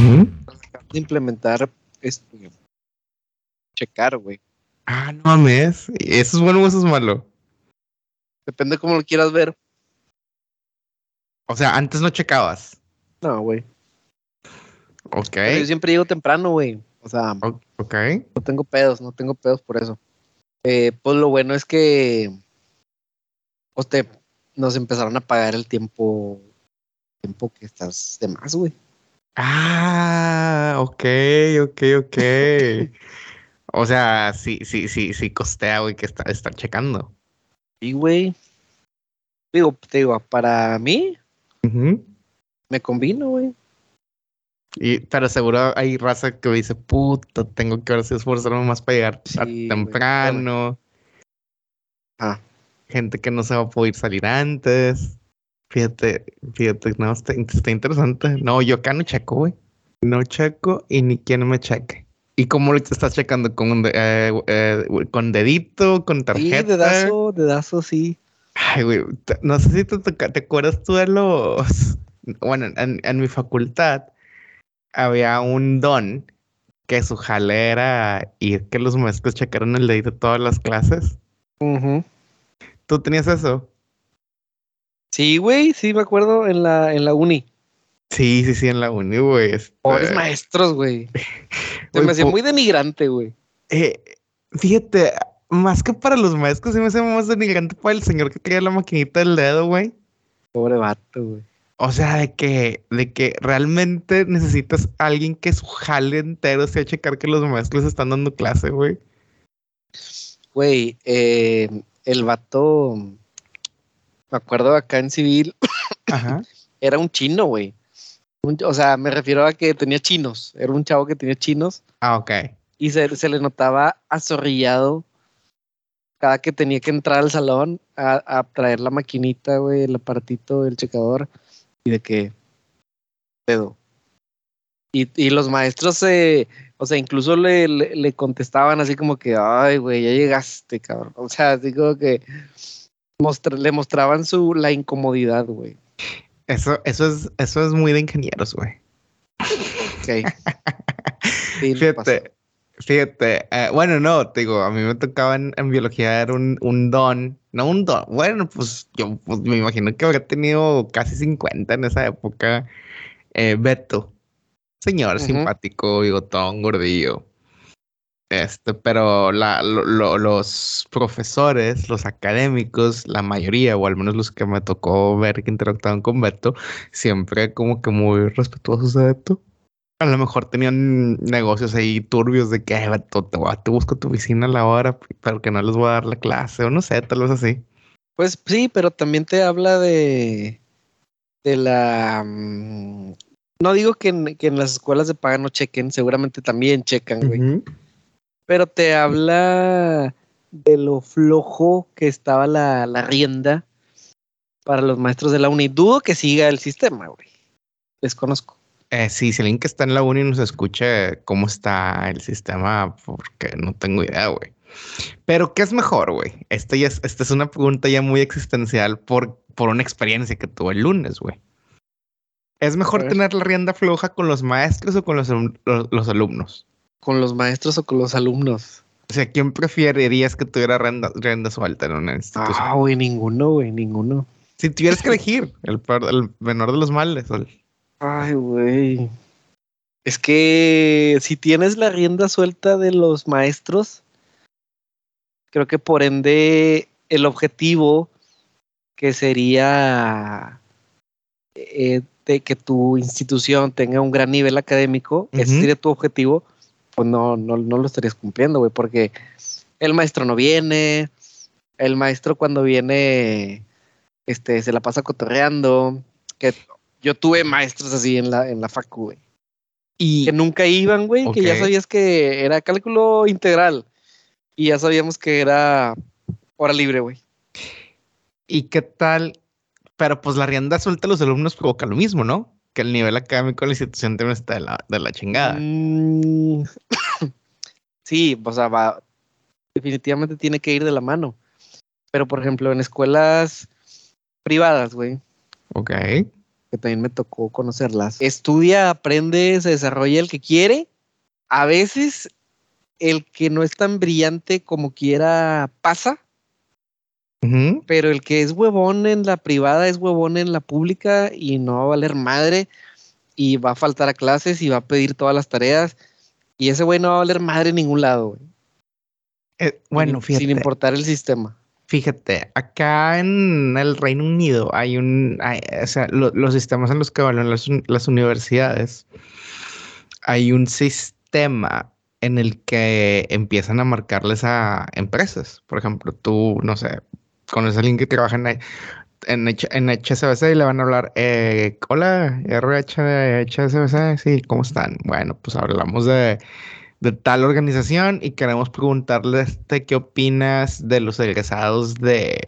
de implementar este checar, güey. Ah, no mames. ¿Eso es bueno o eso es malo? Depende cómo lo quieras ver. O sea, antes no checabas. No, güey. Ok. yo siempre llego temprano, güey. O sea, ok. No tengo pedos, no tengo pedos por eso. Eh, pues lo bueno es que pues te, nos empezaron a pagar el tiempo, tiempo que estás de más, güey. Ah, ok, ok, ok. o sea, sí, sí, sí, sí costea, güey, que está, estar checando. Sí, güey. Digo, te digo, para mí, me combino, güey. Y, pero seguro hay raza que dice, puta, tengo que ahora sí esforzarme más para llegar temprano. Ah. Gente que no se va a poder salir antes. Fíjate, fíjate, no, está, interesante. No, yo acá no checo, güey. No checo y ni quien me cheque. ¿Y cómo lo estás checando? ¿Con, eh, eh, con dedito? ¿Con tarjeta? Sí, dedazo, dedazo, sí. Ay, güey, no sé si te, te acuerdas tú de los... Bueno, en, en mi facultad había un don que su jale era ir que los maestros checaron el dedito de todas las clases. ¿Tú tenías eso? Sí, güey, sí me acuerdo en la, en la uni. Sí, sí, sí, en la uni, güey. Este Pobres maestros, güey. Se me hacía muy denigrante, güey. Eh, fíjate, más que para los maestros, se me hace más denigrante para el señor que traía la maquinita del dedo, güey. Pobre vato, güey. O sea, de que, de que realmente necesitas a alguien que su jale entero sea checar que los maestros están dando clase, güey. Güey, eh, el vato, me acuerdo acá en civil, Ajá. era un chino, güey. o sea, me refiero a que tenía chinos. Era un chavo que tenía chinos. Ah, ok. Y se, se le notaba azorrillado cada que tenía que entrar al salón a, a traer la maquinita, güey, el aparatito, el checador. Y de que, pedo. Y, y los maestros se, o sea, incluso le, le, contestaban así como que, ay, güey, ya llegaste, cabrón. O sea, digo que le mostraban su, la incomodidad, güey. Eso, eso es, eso es muy de ingenieros, güey. Ok. fíjate, fíjate, eh, bueno, no, te digo, a mí me tocaba en, biología era un, un, don, no un don, bueno, pues yo pues, me imagino que habría tenido casi 50 en esa época, eh, Beto. Señor simpático, bigotón, gordillo. Este, pero la, los profesores, los académicos, la mayoría, o al menos los que me tocó ver que interactuaban con Beto, siempre como que muy respetuosos de Beto. A lo mejor tenían negocios ahí turbios de que, Beto, te, te busco tu oficina a la hora, pero que no les voy a dar la clase, o no sé, tal vez así. Pues sí, pero también te habla de, de la mm, no digo que en, las escuelas de paga no chequen, seguramente también checan, güey. Pero te habla de lo flojo que estaba la, rienda para los maestros de la uni. Dudo que siga el sistema, güey. Desconozco. Eh, sí, si alguien que está en la uni nos escuche cómo está el sistema, porque no tengo idea, güey. Pero, ¿qué es mejor, güey? Esta, ya es, esta es una pregunta ya muy existencial por, por una experiencia que tuve el lunes, güey. ¿Es mejor tener la rienda floja con los maestros o con los, los, alumnos? Con los maestros o con los alumnos. O sea, ¿quién preferirías que tuviera rienda, rienda suelta en una institución? Ah, güey, ninguno, güey, ninguno. Si tuvieras que elegir el, el menor de los males. Ay, güey. Es que si tienes la rienda suelta de los maestros, creo que por ende el objetivo que sería eh, que tu institución tenga un gran nivel académico, ese sería tu objetivo, pues no, no, no lo estarías cumpliendo, güey, porque el maestro no viene, el maestro cuando viene, este, se la pasa cotorreando, que yo tuve maestros así en la, en la facu, güey. Y que nunca iban, güey, que ya sabías que era cálculo integral y ya sabíamos que era hora libre, güey. ¿Y qué tal pero pues la rienda suelta a los alumnos provoca lo mismo, ¿no? Que el nivel académico de la institución también está de la, de la chingada. Mm. sí, o sea, va, definitivamente tiene que ir de la mano. Pero, por ejemplo, en escuelas privadas, güey. Ok. que también me tocó conocerlas. Estudia, aprende, se desarrolla el que quiere. A veces el que no es tan brillante como quiera pasa, pero el que es huevón en la privada es huevón en la pública y no va a valer madre y va a faltar a clases y va a pedir todas las tareas y ese güey no va a valer madre en ningún lado. Eh, bueno, fíjate. Sin importar el sistema. Fíjate, acá en el Reino Unido hay un, o sea, los sistemas en los que valen las, las universidades, hay un sistema en el que empiezan a marcarles a empresas. Por ejemplo, tú, no sé, conoces a alguien que trabaja en, en, en HSBC y le van a hablar, eh, hola, RH, HSBC, sí, ¿cómo están? Bueno, pues hablamos de, de tal organización y queremos preguntarle este, qué opinas de los egresados de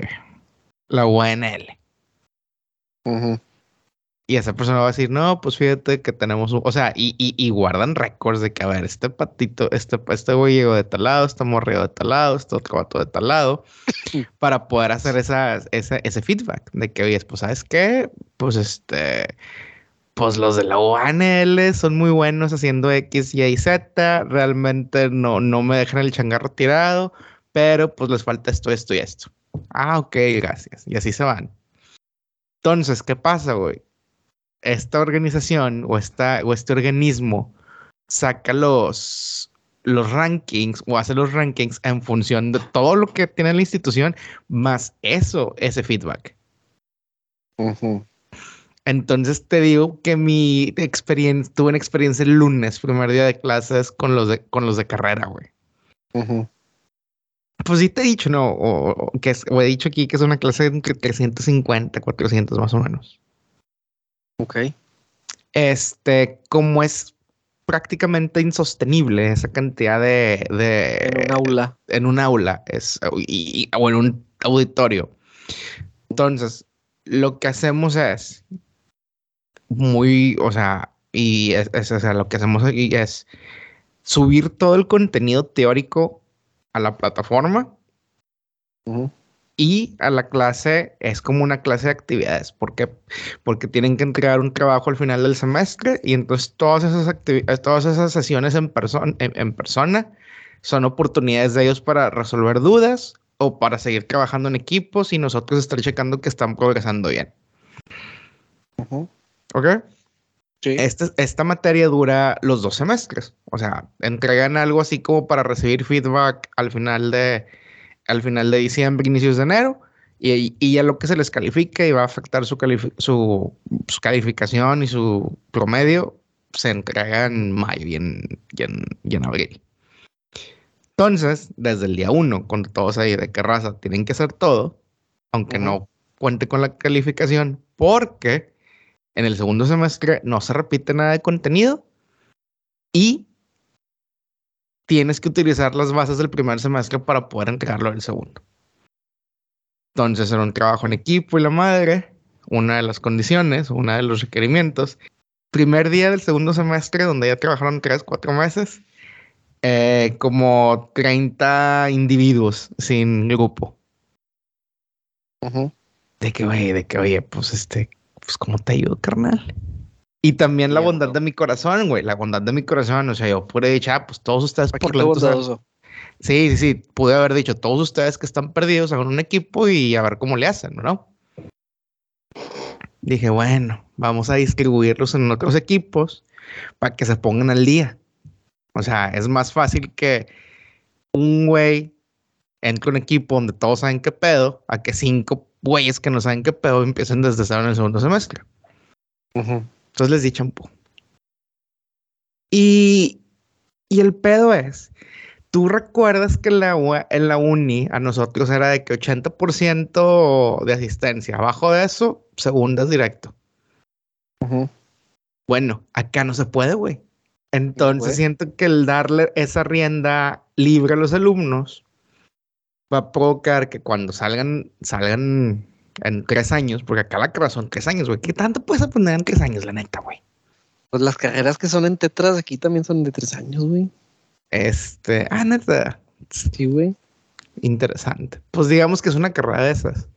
la UNL. Y esa persona va a decir, no, pues fíjate que tenemos, o sea, y, y, guardan récords de que, a ver, este patito, este, este güey llegó de tal lado, este morrió de tal lado, este otro vato de tal lado, para poder hacer esa, ese, ese feedback de que, oye, pues, ¿sabes qué? Pues, este, pues los de la UNL son muy buenos haciendo X, Y y Z, realmente no, no me dejan el changarro tirado, pero pues les falta esto, esto y esto. Ah, ok, gracias. Y así se van. Entonces, ¿qué pasa, güey? Esta organización o, esta, o este organismo saca los, los rankings o hace los rankings en función de todo lo que tiene la institución, más eso, ese feedback. Entonces te digo que mi experiencia, tuve una experiencia el lunes, primer día de clases con los de, con los de carrera, güey. Pues sí te he dicho, no, o, que o he dicho aquí que es una clase de 350, 400 más o menos. Ok. Este, como es prácticamente insostenible esa cantidad de, en un aula. En un aula es, o en un auditorio. Entonces, lo que hacemos es muy, o sea, y es, o sea, lo que hacemos aquí es subir todo el contenido teórico a la plataforma y a la clase es como una clase de actividades. ¿Por qué? Porque tienen que entregar un trabajo al final del semestre y entonces todas esas, todas esas sesiones en, persona en, persona son oportunidades de ellos para resolver dudas o para seguir trabajando en equipos y nosotros estar checando que están progresando bien. ¿Ok? Sí. Esta, esta materia dura los dos semestres. O sea, entregan algo así como para recibir feedback al final de, al final de diciembre, inicios de enero, y, y ya lo que se les califica y va a afectar su, su, calificación y su promedio se entrega en mayo y en, en, abril. Entonces, desde el día uno, cuando todos ahí de qué raza tienen que hacer todo, aunque no cuente con la calificación, porque en el segundo semestre no se repite nada de contenido y tienes que utilizar las bases del primer semestre para poder entregarlo del segundo. Entonces era un trabajo en equipo y la madre, una de las condiciones, una de los requerimientos. Primer día del segundo semestre, donde ya trabajaron tres, cuatro meses, eh, como 30 individuos sin grupo. De que, oye, de que, oye, pues este, pues, ¿cómo te ayudo, carnal? Y también la bondad de mi corazón, güey, la bondad de mi corazón. O sea, yo pude decir, ah, pues todos ustedes por la Sí, sí, sí, pude haber dicho, todos ustedes que están perdidos, hagan un equipo y a ver cómo le hacen, ¿no? Dije, bueno, vamos a distribuirlos en otros equipos para que se pongan al día. O sea, es más fácil que un güey entre un equipo donde todos saben qué pedo, a que cinco güeyes que no saben qué pedo empiecen desde cero en el segundo semestre. Ajá. Entonces les di champú. Y, y el pedo es, tú recuerdas que en la, en la uni a nosotros era de que 80% de asistencia. Abajo de eso, segundas directo. Bueno, acá no se puede, güey. Entonces siento que el darle esa rienda libre a los alumnos va a provocar que cuando salgan, salgan en tres años, porque acá la carrera son tres años, güey. ¿Qué tanto puedes aprender en tres años, la neta, güey? Pues las carreras que son en tetras aquí también son de tres años, güey. Este, ah, neta. Sí, güey. Interesante. Pues digamos que es una carrera de esas.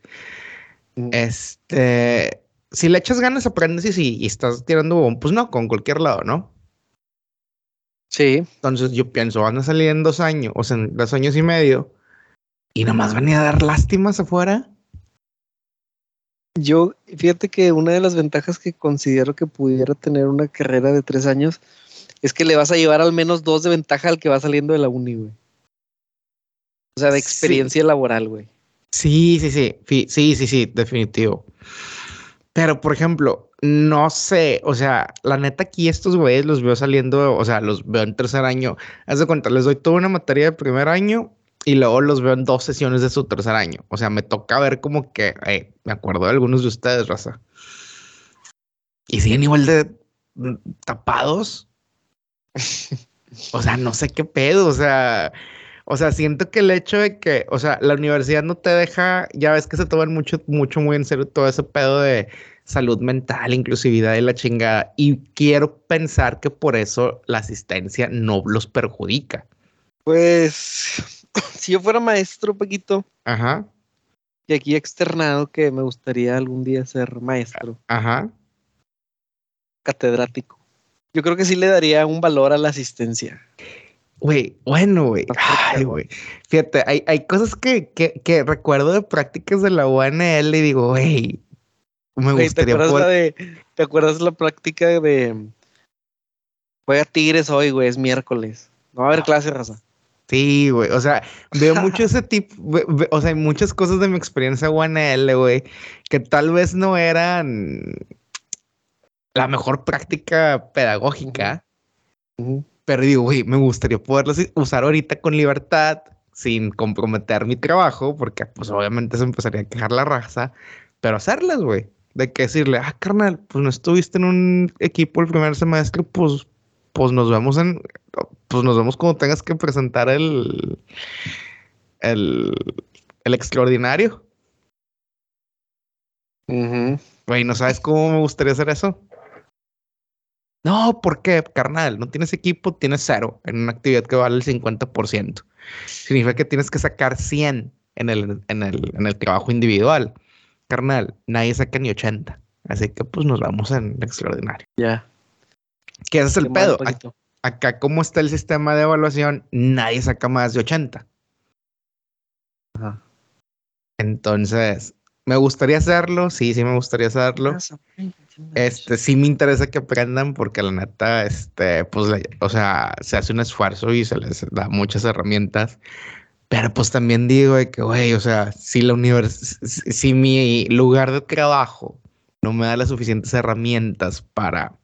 Mm. Este, si le echas ganas, aprendes y si estás tirando bombón, pues no, con cualquier lado, ¿no? Sí. Entonces yo pienso, van a salir en dos años, o sea, en dos años y medio, y nomás van a dar lástimas afuera. Yo, fíjate que una de las ventajas que considero que pudiera tener una carrera de tres años es que le vas a llevar al menos dos de ventaja al que va saliendo de la uni, güey. O sea, de experiencia laboral, güey. Sí, sí, sí, sí, sí, sí, definitivo. Pero, por ejemplo, no sé, o sea, la neta aquí estos güeyes los veo saliendo, o sea, los veo en tercer año. Haz de cuenta, les doy toda una materia de primer año y luego los veo en dos sesiones de su tercer año. O sea, me toca ver como que, eh, me acuerdo de algunos de ustedes, raza. Y siguen igual de mm, tapados. o sea, no sé qué pedo, o sea, o sea, siento que el hecho de que, o sea, la universidad no te deja, ya ves que se toman mucho, mucho, muy en serio todo ese pedo de salud mental, inclusividad y la chingada. Y quiero pensar que por eso la asistencia no los perjudica. Pues, si yo fuera maestro, Paquito. Ajá. Y aquí externado que me gustaría algún día ser maestro. Ajá. Catedrático. Yo creo que sí le daría un valor a la asistencia. Güey, bueno, güey. Ay, güey. Fíjate, hay, hay cosas que, que, que, recuerdo de prácticas de la UNL y digo, güey, me gustaría ¿te acuerdas, la de, ¿Te acuerdas la práctica de juega Tigres hoy, güey? Es miércoles. No va a haber ah. clase, raza. Sí, güey. O sea, veo mucho ese tipo, o sea, hay muchas cosas de mi experiencia UNL, güey, que tal vez no eran la mejor práctica pedagógica. Pero digo, güey, me gustaría poderlas usar ahorita con libertad, sin comprometer mi trabajo, porque pues obviamente se empezaría a quejar la raza, pero hacerlas, güey. De que decirle, ah, carnal, pues no estuviste en un equipo el primer semestre, pues, pues nos vemos en, pues nos vemos cuando tengas que presentar el, el, el extraordinario. Güey, ¿no sabes cómo me gustaría hacer eso? No, ¿por qué, carnal? No tienes equipo, tienes cero en una actividad que vale el 50%. Significa que tienes que sacar 100 en el, en el, en el trabajo individual. Carnal, nadie saca ni 80. Así que pues nos vamos en extraordinario. Ya. ¿Qué es el pedo? Acá, ¿cómo está el sistema de evaluación? Nadie saca más de 80. Ajá. Entonces, ¿me gustaría hacerlo? Sí, sí me gustaría hacerlo. Este, sí me interesa que aprendan porque la neta, este, pues, o sea, se hace un esfuerzo y se les da muchas herramientas. Pero pues también digo de que, güey, o sea, si la universidad, si mi lugar de trabajo no me da las suficientes herramientas para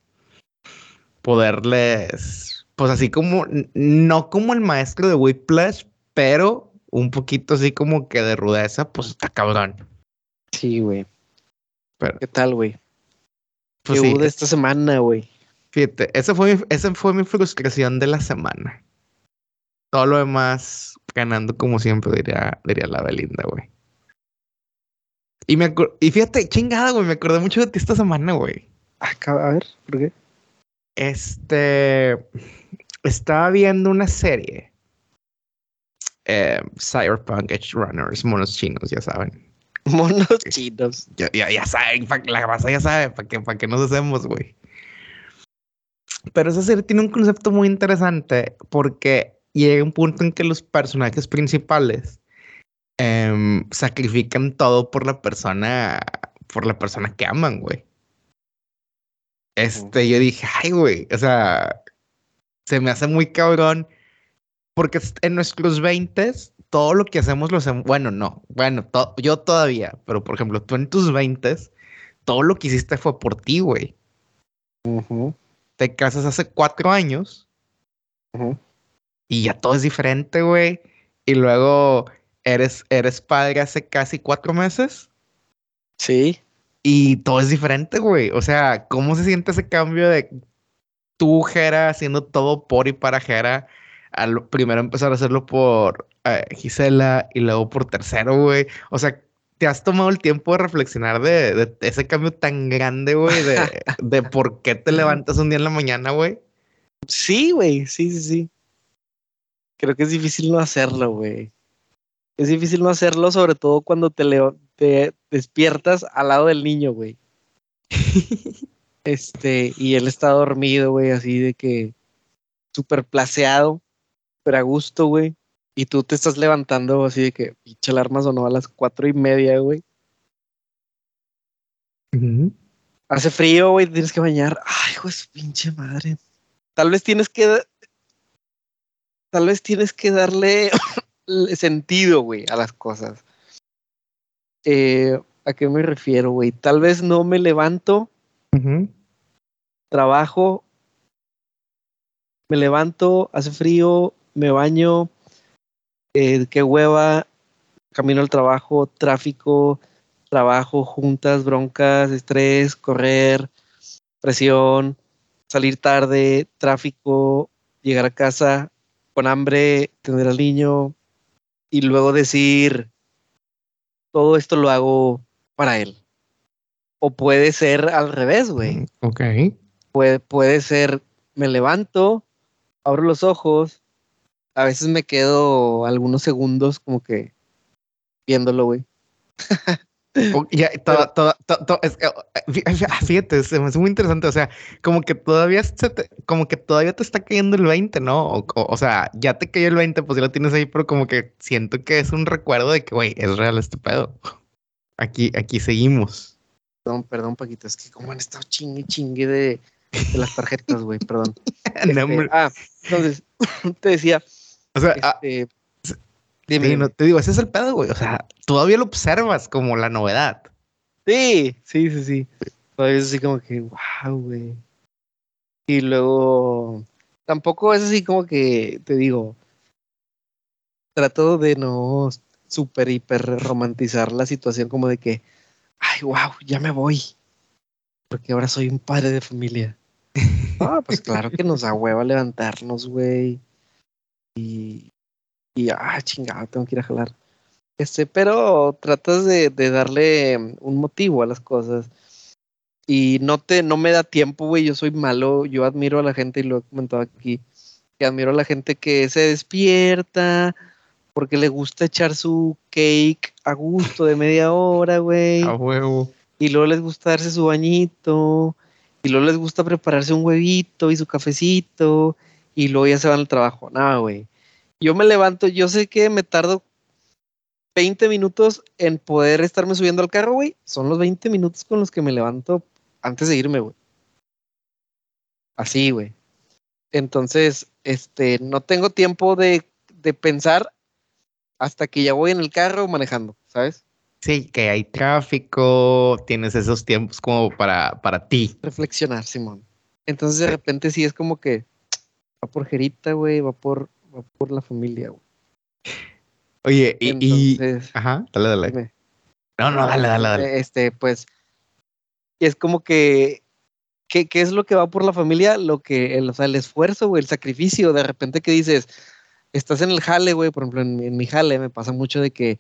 poderles, pues así como, no como el maestro de Whiplash, pero un poquito así como que de rudeza, pues está cabrón. Sí, güey. ¿Qué tal, güey? Pues de esta semana, güey. Fíjate, esa fue, mi, esa fue mi frustración de la semana. Todo lo demás ganando como siempre, diría, diría la Belinda, güey. Y, me y fíjate, chingada, güey, me acordé mucho de ti esta semana, güey. Ah, a ver, ¿por qué? Este. Estaba viendo una serie. Eh, Cyberpunk Edge Runners, monos chinos, ya saben. Monos chinos. Ya, ya, saben, la raza ya sabe, ¿para qué, para qué nos hacemos, güey? Pero esa serie tiene un concepto muy interesante porque llega un punto en que los personajes principales em, sacrifican todo por la persona, por la persona que aman, güey. Este, yo dije, ay, güey, o sea, se me hace muy cabrón porque en nuestros 20 todo lo que hacemos lo hacemos, bueno, no, bueno, yo todavía, pero por ejemplo, tú en tus 20 todo lo que hiciste fue por ti, güey. Te casas hace cuatro años y ya todo es diferente, güey. Y luego eres, eres padre hace casi cuatro meses. Sí. Y todo es diferente, güey. O sea, ¿cómo se siente ese cambio de tú, Jera, haciendo todo por y para Jera? Al primero empezar a hacerlo por eh, Gisela y luego por tercero, güey. O sea, ¿te has tomado el tiempo de reflexionar de, ese cambio tan grande, güey? De, de por qué te levantas un día en la mañana, güey. Sí, güey, sí, sí, sí. Creo que es difícil no hacerlo, güey. Es difícil no hacerlo, sobre todo cuando te, te despiertas al lado del niño, güey. Este, y él está dormido, güey, así de que súper placeado, pero a gusto, güey. Y tú te estás levantando así de que pinche alarma sonó a las cuatro y media, güey. Hace frío, güey, tienes que bañar. Ay, hijo de su pinche madre. Tal vez tienes que. Tal vez tienes que darle sentido, güey, a las cosas. Eh, ¿A qué me refiero, güey? Tal vez no me levanto, trabajo, me levanto, hace frío, me baño, eh, qué hueva, camino al trabajo, tráfico, trabajo, juntas, broncas, estrés, correr, presión, salir tarde, tráfico, llegar a casa con hambre, tener al niño y luego decir, todo esto lo hago para él. O puede ser al revés, güey. Ok. Puede, puede ser, me levanto, abro los ojos, a veces me quedo algunos segundos como que viéndolo, güey. O- ya, todo- todo- todo- es eh, fí- fíjate, hace muy interesante. O sea, como que todavía se te, como que todavía te está cayendo el 20, ¿no? O, o- o sea, ya te cayó el 20, pues ya lo tienes ahí, pero como que siento que es un recuerdo de que, güey, es real este pedo. Aquí, aquí seguimos. Perdón, perdón, Paquito, es que como han estado chingue chingue de, de las tarjetas, güey, perdón. Este, ah, entonces, te decía, o sea, ah, este, dime, sí, dime. no, te digo, ese es el pedo, güey. O sea, todavía lo observas como la novedad. Sí, sí, sí, sí. Todavía es así como que, wow, güey. Y luego, tampoco es así como que, te digo, trato de no super hiper romantizar la situación como de que, ay, wow, ya me voy. Porque ahora soy un padre de familia. Ah, pues claro que nos da hueva levantarnos, güey. Y, y, ah, chingado, tengo que ir a jalar. Este, pero tratas de, de darle mm, un motivo a las cosas. Y no te, no me da tiempo, güey. Yo soy malo. Yo admiro a la gente, y lo he comentado aquí, que admiro a la gente que se despierta porque le gusta echar su cake a gusto de media hora, güey. A huevo. Y luego les gusta darse su bañito. Y luego les gusta prepararse un huevito y su cafecito. Y luego ya se van al trabajo. Nada, güey. Yo me levanto, yo sé que me tardo 20 minutos en poder estarme subiendo al carro, güey. Son los 20 minutos con los que me levanto antes de irme, güey. Así, güey. Entonces, este, no tengo tiempo de, de pensar hasta que ya voy en el carro manejando, ¿sabes? Sí, que hay tráfico, tienes esos tiempos como para, para ti. reflexionar, Simón. Entonces de repente sí es como que va por Jerita, güey, va por, va por la familia, güey. Oye, y, Ajá, dale, dale. dime, No, no, dale, dale, dale. este, pues, es como que, ¿qué, qué es lo que va por la familia? Lo que, el, o sea, el esfuerzo, güey, el sacrificio, de repente que dices, estás en el jale, güey, por ejemplo, en, en mi jale me pasa mucho de que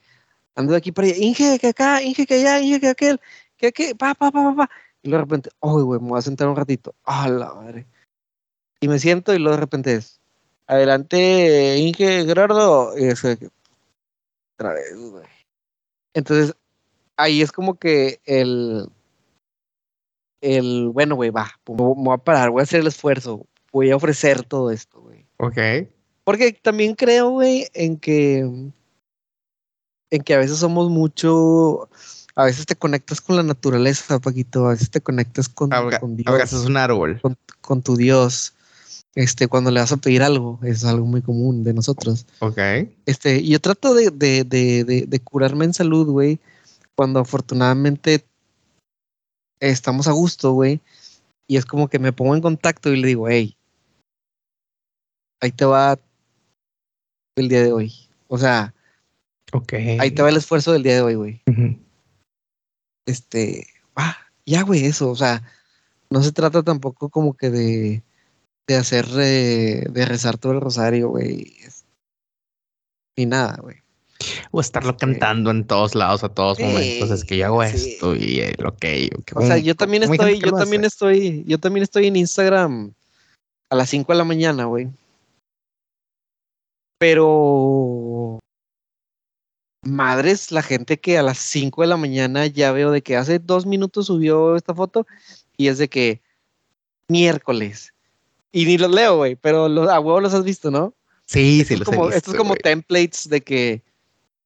ando de aquí para allá, Inge, que acá, Inge, que allá, Inge, que aquel, que aquí, pa, pa, pa, pa, pa. Y luego de repente, oh, güey, me voy a sentar un ratito. ¡Ah, la madre! Y me siento y luego de repente es, adelante, Inge Gerardo. Otra vez, güey. Entonces, ahí es como que el, el, bueno, güey, va, me voy a parar, voy a hacer el esfuerzo, voy a ofrecer todo esto, güey. Ok. Porque también creo, güey, en que, en que a veces somos mucho, a veces te conectas con la naturaleza, Paquito, a veces te conectas con, Ahora, con Dios, un árbol. con, con tu Dios. Este, cuando le vas a pedir algo, es algo muy común de nosotros. Ok. Este, yo trato de, de, de, de, curarme en salud, güey, cuando afortunadamente estamos a gusto, güey. Y es como que me pongo en contacto y le digo, hey, ahí te va el día de hoy. O sea, Ok. ahí te va el esfuerzo del día de hoy, güey. Este, ah, ya, güey, eso. O sea, no se trata tampoco como que de, de hacer, eh, de rezar todo el rosario, güey. Ni nada, güey. O estarlo Este- cantando en todos lados a todos Sí, momentos. Es que yo hago sí. esto y el ok. ok. O sea, yo también estoy, que yo lo también estoy, yo también estoy en Instagram a las 5 de la mañana, güey. Pero madres, la gente que a las 5 de la mañana ya veo de que hace dos minutos subió esta foto y es de que miércoles. Y ni los leo, güey, pero los, a huevo los has visto, ¿no? Sí, sí, los como, he visto, Estos como güey. templates de que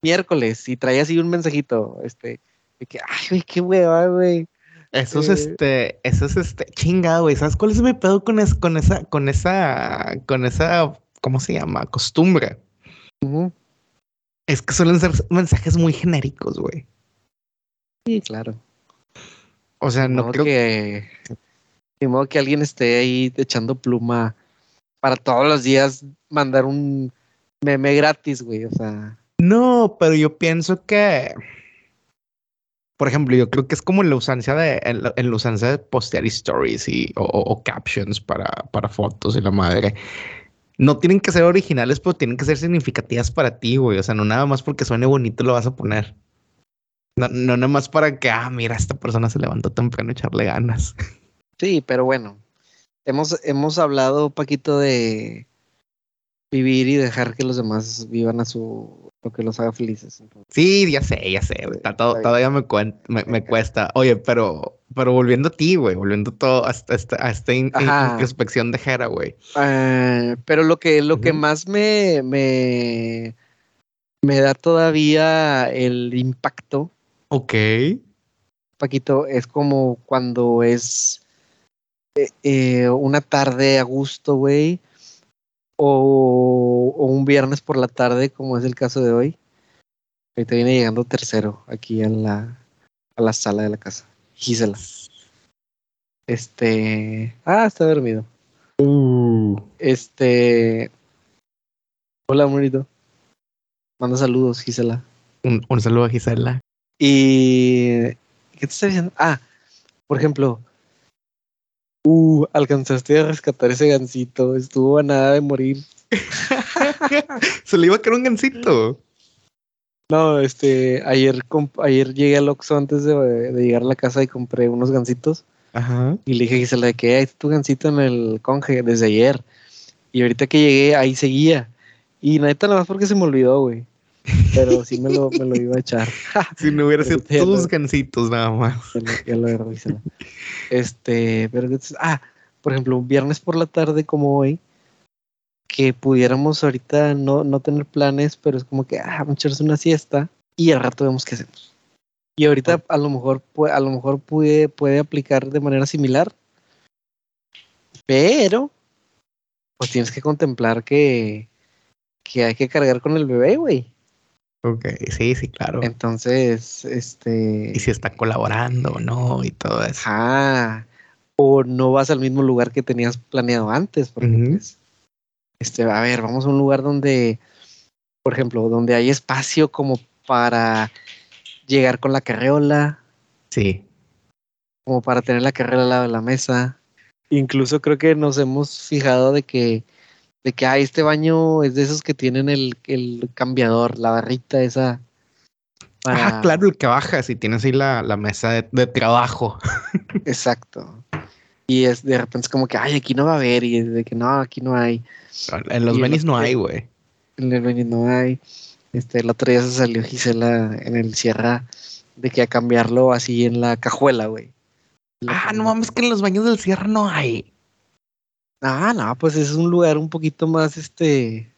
miércoles y trae así un mensajito, este, de que, ay, güey, qué hueva, güey. Esos, eh, este, esos, este, chingado, güey. ¿Sabes cuál es mi pedo con, es- con esa, con esa, con esa, ¿cómo se llama? Costumbre. Es que suelen ser mensajes muy genéricos, güey. Sí, claro. O sea, no creo que. Ni modo que alguien esté ahí echando pluma para todos los días mandar un meme gratis, güey. O sea. No, pero yo pienso que, por ejemplo, yo creo que es como la usancia de, en la, en la usancia de postear stories y, o captions para, para fotos y la madre. No tienen que ser originales, pero tienen que ser significativas para ti, güey. O sea, no nada más porque suene bonito lo vas a poner. No, no nada más para que, ah, mira, esta persona se levantó temprano a echarle ganas. Sí, pero bueno. Hemos, hemos hablado, Paquito, de vivir y dejar que los demás vivan a su lo que los haga felices. Entonces, Sí, ya sé, ya sé. güey. Está todo- Está bien. todavía me, cuen- me, me cuesta. Oye, pero, pero volviendo a ti, güey, volviendo todo a esta, a a esta in- introspección de Jera, güey. Ah, pero lo que, lo que más me, me, me da todavía el impacto Ok. Paquito, es como cuando es eh, una tarde a gusto, güey, o, o un viernes por la tarde, como es el caso de hoy. Ahorita viene llegando tercero aquí a la, a la sala de la casa. Gisela. Este. Ah, está dormido. Uh. Este. Hola, amorito. Manda saludos, Gisela. Un, un saludo a Gisela. Y. ¿Qué te está diciendo? Ah, por ejemplo. Uh, alcanzaste a rescatar ese gancito. Estuvo a nada de morir. Se le iba a caer un gancito. No, este. Ayer, ayer llegué al Oxxo antes de, de llegar a la casa y compré unos gancitos. Ajá. Y le dije a Gisela que ahí está tu gancito en el conge desde ayer. Y ahorita que llegué, ahí seguía. Y neta, nada más porque se me olvidó, güey. Pero sí me lo, me lo iba a echar. Si no hubiera sido Ahorita ya tus gancitos nada más. Ya lo, ya lo. Este, pero entonces, ah, por ejemplo, un viernes por la tarde como hoy, que pudiéramos ahorita no, no tener planes, pero es como que, ah, vamos a echarse una siesta y al rato vemos qué hacemos. Y ahorita a lo mejor, a lo mejor puede, puede aplicar de manera similar, pero pues tienes que contemplar que, que hay que cargar con el bebé, güey. Ok, sí, sí, claro. Entonces, este... Y si está colaborando o no y todo eso. Ajá. O no vas al mismo lugar que tenías planeado antes, porque Ujú. pues, este, a ver, vamos a un lugar donde, por ejemplo, donde hay espacio como para llegar con la carreola, Sí. como para tener la carreola al lado de la mesa. Incluso creo que nos hemos fijado de que, de que ah, este baño es de esos que tienen el, el cambiador, la barrita esa. Ah, claro, el que bajas y tienes ahí la, la mesa de, de trabajo. Exacto. Y es de repente es como que, ay, aquí no va a haber, y es de que no, aquí no hay. En los lo no hay, güey. En el baño no hay. Este, el otro día se salió Gisela en el Sierra de que a cambiarlo así en la cajuela, güey. Ah, no mames, que en los baños del cierre no hay. Ah, no, pues es un lugar un poquito más, este,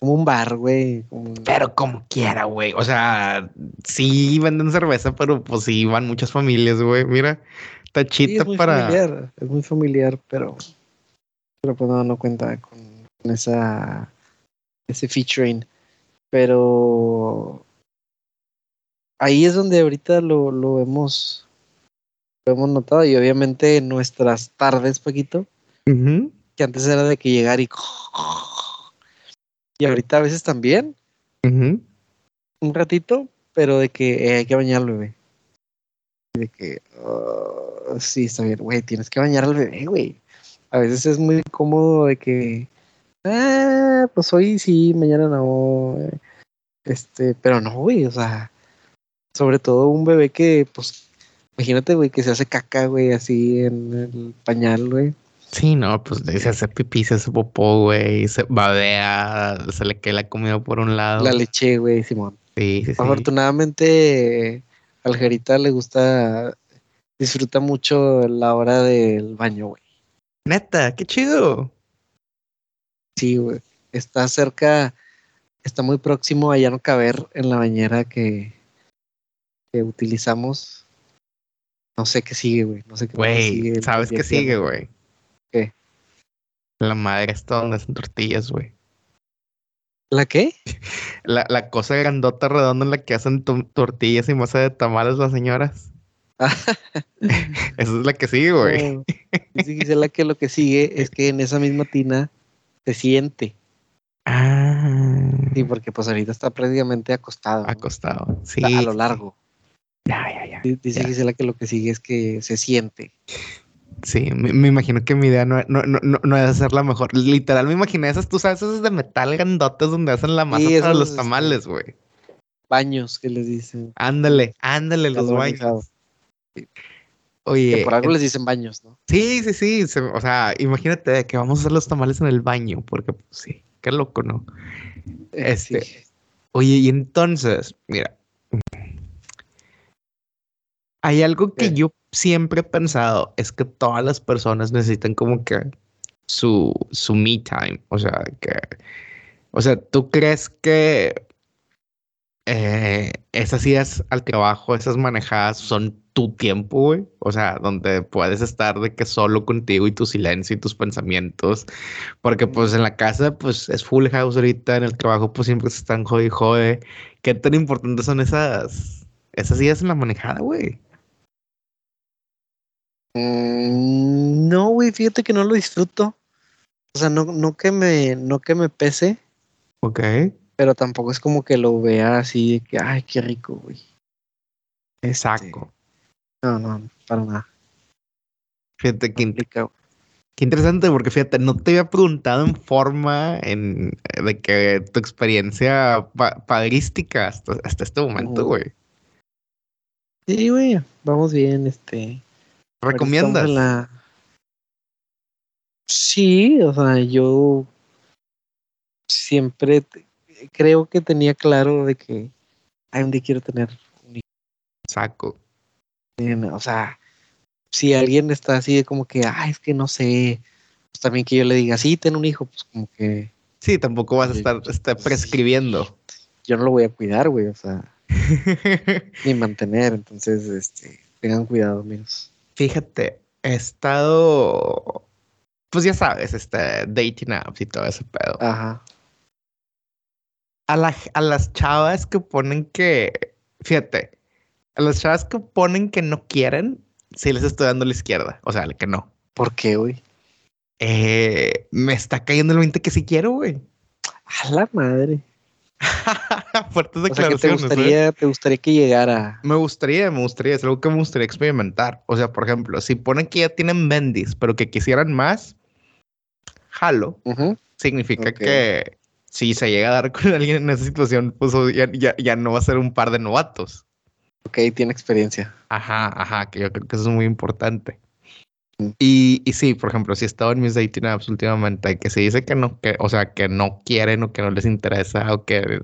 como un bar, güey. como- Pero como quiera, güey. O sea, sí venden cerveza, pero pues sí van muchas familias, güey. Mira, Sí, tachita es muy para. familiar, es muy familiar, pero, pero pues no, no cuenta con, con esa, ese featuring. Pero ahí es donde ahorita lo, lo hemos, lo hemos notado y obviamente en nuestras tardes, Paquito, Que antes era de que llegar y y ahorita a veces también un ratito, pero de que eh, hay que bañar al bebé. De que ah, sí, está bien, güey, tienes que bañar al bebé, güey. A veces es muy cómodo de que ah, pues hoy sí, mañana no. eh, Este, pero no, güey, o sea, sobre todo un bebé que, pues, imagínate, güey, que se hace caca, güey, así en el pañal, güey. Sí, no, pues se hace pipí, se hace popó, güey, se babea, se le cae la comida por un lado. La leche, güey, Simón. Sí, sí, sí. Afortunadamente, al Jerita le gusta, disfruta mucho la hora del baño, güey. Neta, qué chido. Sí, güey. Está cerca, está muy próximo a ya no caber en la bañera que, que utilizamos. No sé qué sigue, güey. No sé qué Güey, ¿sabes qué sigue, güey? ¿Qué? La madre está donde hacen tortillas, güey. ¿La qué? La, la cosa grandota redonda en la que hacen to- tortillas y masa de tamales las señoras. Esa es la que sigue, güey. No. Dice Gisela que lo que sigue es que en esa misma tina se siente. Ah. Sí, porque pues ahorita está prácticamente acostado. ¿no? Acostado. Sí. Está a sí, lo sí. largo. Ya, ya, ya. Di- Dice. Gisela que lo que sigue es que se siente. Sí, me, me imagino que mi idea no, no, no, no, es hacer la mejor. Literal, me imaginé esas, tú sabes, esas de metal grandotes donde hacen la masa Sí, para los este, tamales, güey. Baños que les dicen. Ándale, ándale, los baños. Que Oye, por algo en- les dicen baños, ¿no? sí, sí, sí. se- o sea, imagínate que vamos a hacer los tamales en el baño, porque pues, sí, qué loco, ¿no? Eh, Este, sí. Oye, y entonces, mira, hay algo que ¿Qué? yo siempre he pensado, es que todas las personas necesitan como que su, su me time, o sea, que, o sea, ¿tú crees que eh, esas idas al trabajo, esas manejadas son tu tiempo, güey? O sea, donde puedes estar de que solo contigo y tu silencio y tus pensamientos. Porque pues en la casa pues es full house ahorita, en el trabajo pues siempre se están jode y jode. ¿Qué tan importantes son esas, esas en la manejada, güey? Mm, no, güey, fíjate que no lo disfruto. O sea, no, no que me, no que me pese, Ok. pero tampoco es como que lo vea así de que, ay, qué rico, güey. Exacto. No, no, para nada. Fíjate que güey. Qué interesante, porque fíjate, no te había preguntado en forma en, de que tu experiencia pa- padrística hasta, hasta este momento, güey. Sí, güey, vamos bien, este. ¿Recomiendas? la- Sí, o sea, yo siempre te- creo que tenía claro de que hay donde quiero tener un Saco. hijo. O sea, si alguien está así de como que, ay, es que no sé, pues también que yo le diga, sí, ten un hijo, pues como que Sí, tampoco vas a estar este, prescribiendo. yo no lo voy a cuidar, güey, o sea, ni mantener, entonces, este, tengan cuidado, amigos. Fíjate, he estado, pues ya sabes, este, dating apps y todo ese pedo. Ajá. A, la- a las chavas que ponen que, fíjate, a las chavas que ponen que no quieren, sí les estoy dando la izquierda, o sea, que no. ¿Por qué, güey? Eh, me está cayendo el 20 que sí quiero, güey. A la madre. Fuertes O sea, que te declaraciones. ¿eh? gustaría, te gustaría que llegara. Me gustaría, me gustaría, es algo que me gustaría experimentar. O sea, por ejemplo, si ponen que ya tienen bendis, pero que quisieran más, jalo. Significa que si se llega a dar con alguien en esa situación, pues o- ya, ya, ya no va a ser un par de novatos. Ok, tiene experiencia. Ajá, ajá, que yo creo que eso es muy importante. Y, y sí, por ejemplo, si he estado en mis dating apps últimamente, que se dice que no, que, o sea, que no quieren o que no les interesa o que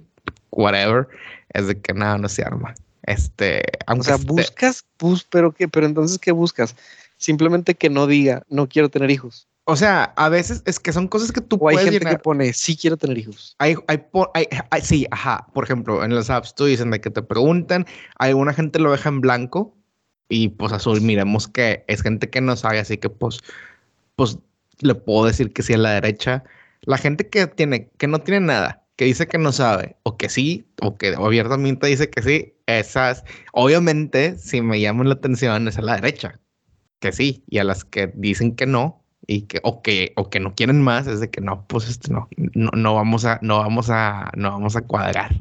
whatever, es de que nada, no se arma. Este, O aunque sea, esté- buscas, bus, pero qué, pero entonces ¿qué buscas? Simplemente que no diga, no quiero tener hijos. o sea, a veces es que son cosas que tú O hay puedes gente llenar. que pone, sí quiero tener hijos. Hay, hay, hay- hay- sí, ajá. Por ejemplo, en las apps tú dicen de que te preguntan, alguna gente lo deja en blanco y pues azul, miremos que es gente que no sabe, así que pues, pues le puedo decir que sí a la derecha. La gente que tiene, que no tiene nada, que dice que no sabe, o que sí, o que abiertamente dice que sí, esas, obviamente, si me llaman la atención es a la derecha, que sí, y a las que dicen que no, y que o que o que no quieren más es de que no pues este no no, no vamos a no vamos a no vamos a cuadrar.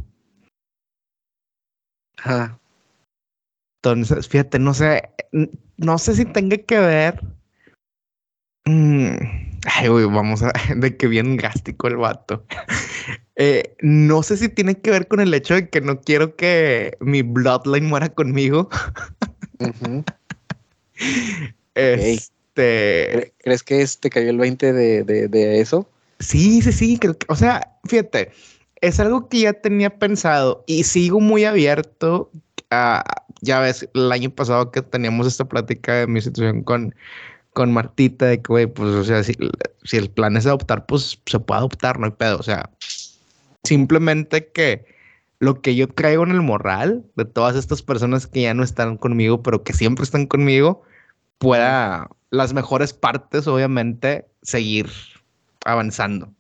Entonces fíjate no sé no sé si tenga que ver Mm, ay güey vamos a de que bien gástico el vato. Eh, no sé si tiene que ver con el hecho de que no quiero que mi bloodline muera conmigo. Este ¿Cre- ¿Crees que es- te cayó el 20 de, de, de eso? Sí, sí, sí, creo que, o sea, fíjate, es algo que ya tenía pensado y sigo muy abierto a, ya ves, el año pasado que teníamos esta plática de mi situación con, con Martita, de que, güey, pues, o sea, si, el plan es adoptar, pues se puede adoptar, no hay pedo. O sea, simplemente que lo que yo traigo en el moral de todas estas personas que ya no están conmigo, pero que siempre están conmigo, pueda las mejores partes, obviamente, seguir avanzando.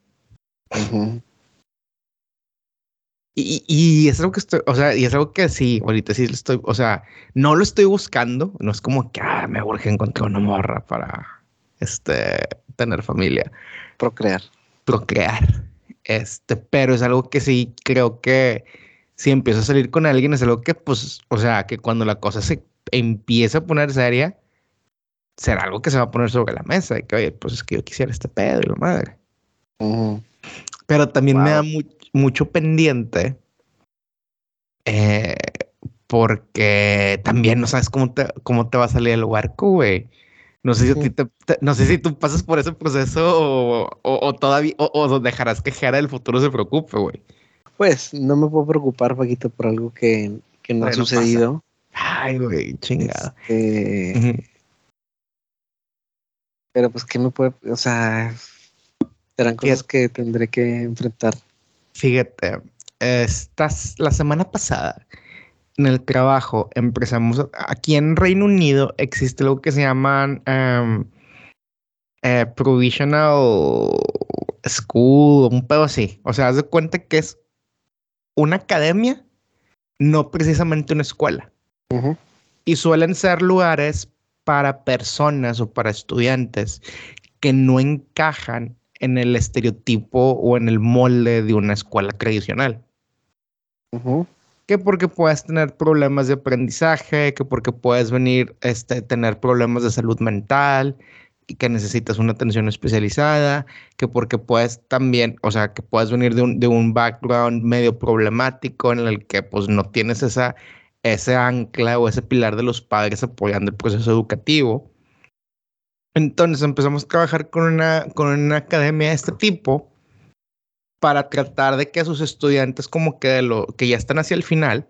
Y, y, es algo que estoy, o sea, y es algo que sí, ahorita sí lo estoy, o sea, no lo estoy buscando, no es como que ah, me urge encontrar una morra para este tener familia. Procrear. Procrear. Este, pero es algo que sí creo que si empiezo a salir con alguien, es algo que, pues, o sea, que cuando la cosa se empieza a poner seria, será algo que se va a poner sobre la mesa. De que, oye, pues es que yo quisiera este pedo y la madre. Pero también me da mucho pendiente. Eh, porque también no sabes cómo te, cómo te va a salir el barco, güey. No sé si te, no sé si tú pasas por ese proceso o, todavía o, dejarás que Jara del futuro se preocupe, güey. Pues no me puedo preocupar, Paquito, por algo que, no ha sucedido. Ay, güey, chingada. Este, pero pues, ¿qué me puede...? O sea, serán cosas que tendré que enfrentar. Fíjate, estás la semana pasada en el trabajo empezamos, aquí en Reino Unido existe lo que se llaman um, provisional school, un pedo así. O sea, haz de cuenta que es una academia, no precisamente una escuela. Y suelen ser lugares para personas o para estudiantes que no encajan en el estereotipo o en el molde de una escuela tradicional. Que porque puedes tener problemas de aprendizaje, que porque puedes venir, este, tener problemas de salud mental y que necesitas una atención especializada, que porque puedes también, o sea, que puedes venir de un, de un background medio problemático en el que pues no tienes esa ese ancla o ese pilar de los padres apoyando el proceso educativo. Entonces empezamos a trabajar con una, con una academia de este tipo para tratar de que a sus estudiantes como que, lo, que ya están hacia el final,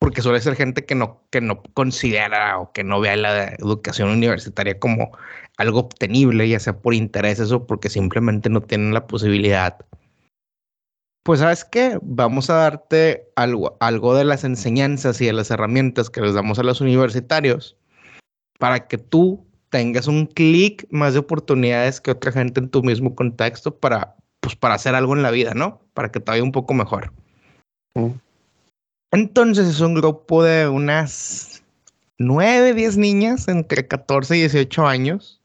porque suele ser gente que no, que no considera o que no vea la educación universitaria como algo obtenible, ya sea por intereses o porque simplemente no tienen la posibilidad. Pues sabes qué, vamos a darte algo, algo de las enseñanzas y de las herramientas que les damos a los universitarios para que tú tengas un clic más de oportunidades que otra gente en tu mismo contexto para, pues, para hacer algo en la vida, ¿no? Para que te vaya un poco mejor. Entonces es un grupo de unas 9, 10 niñas entre 14 y 18 años.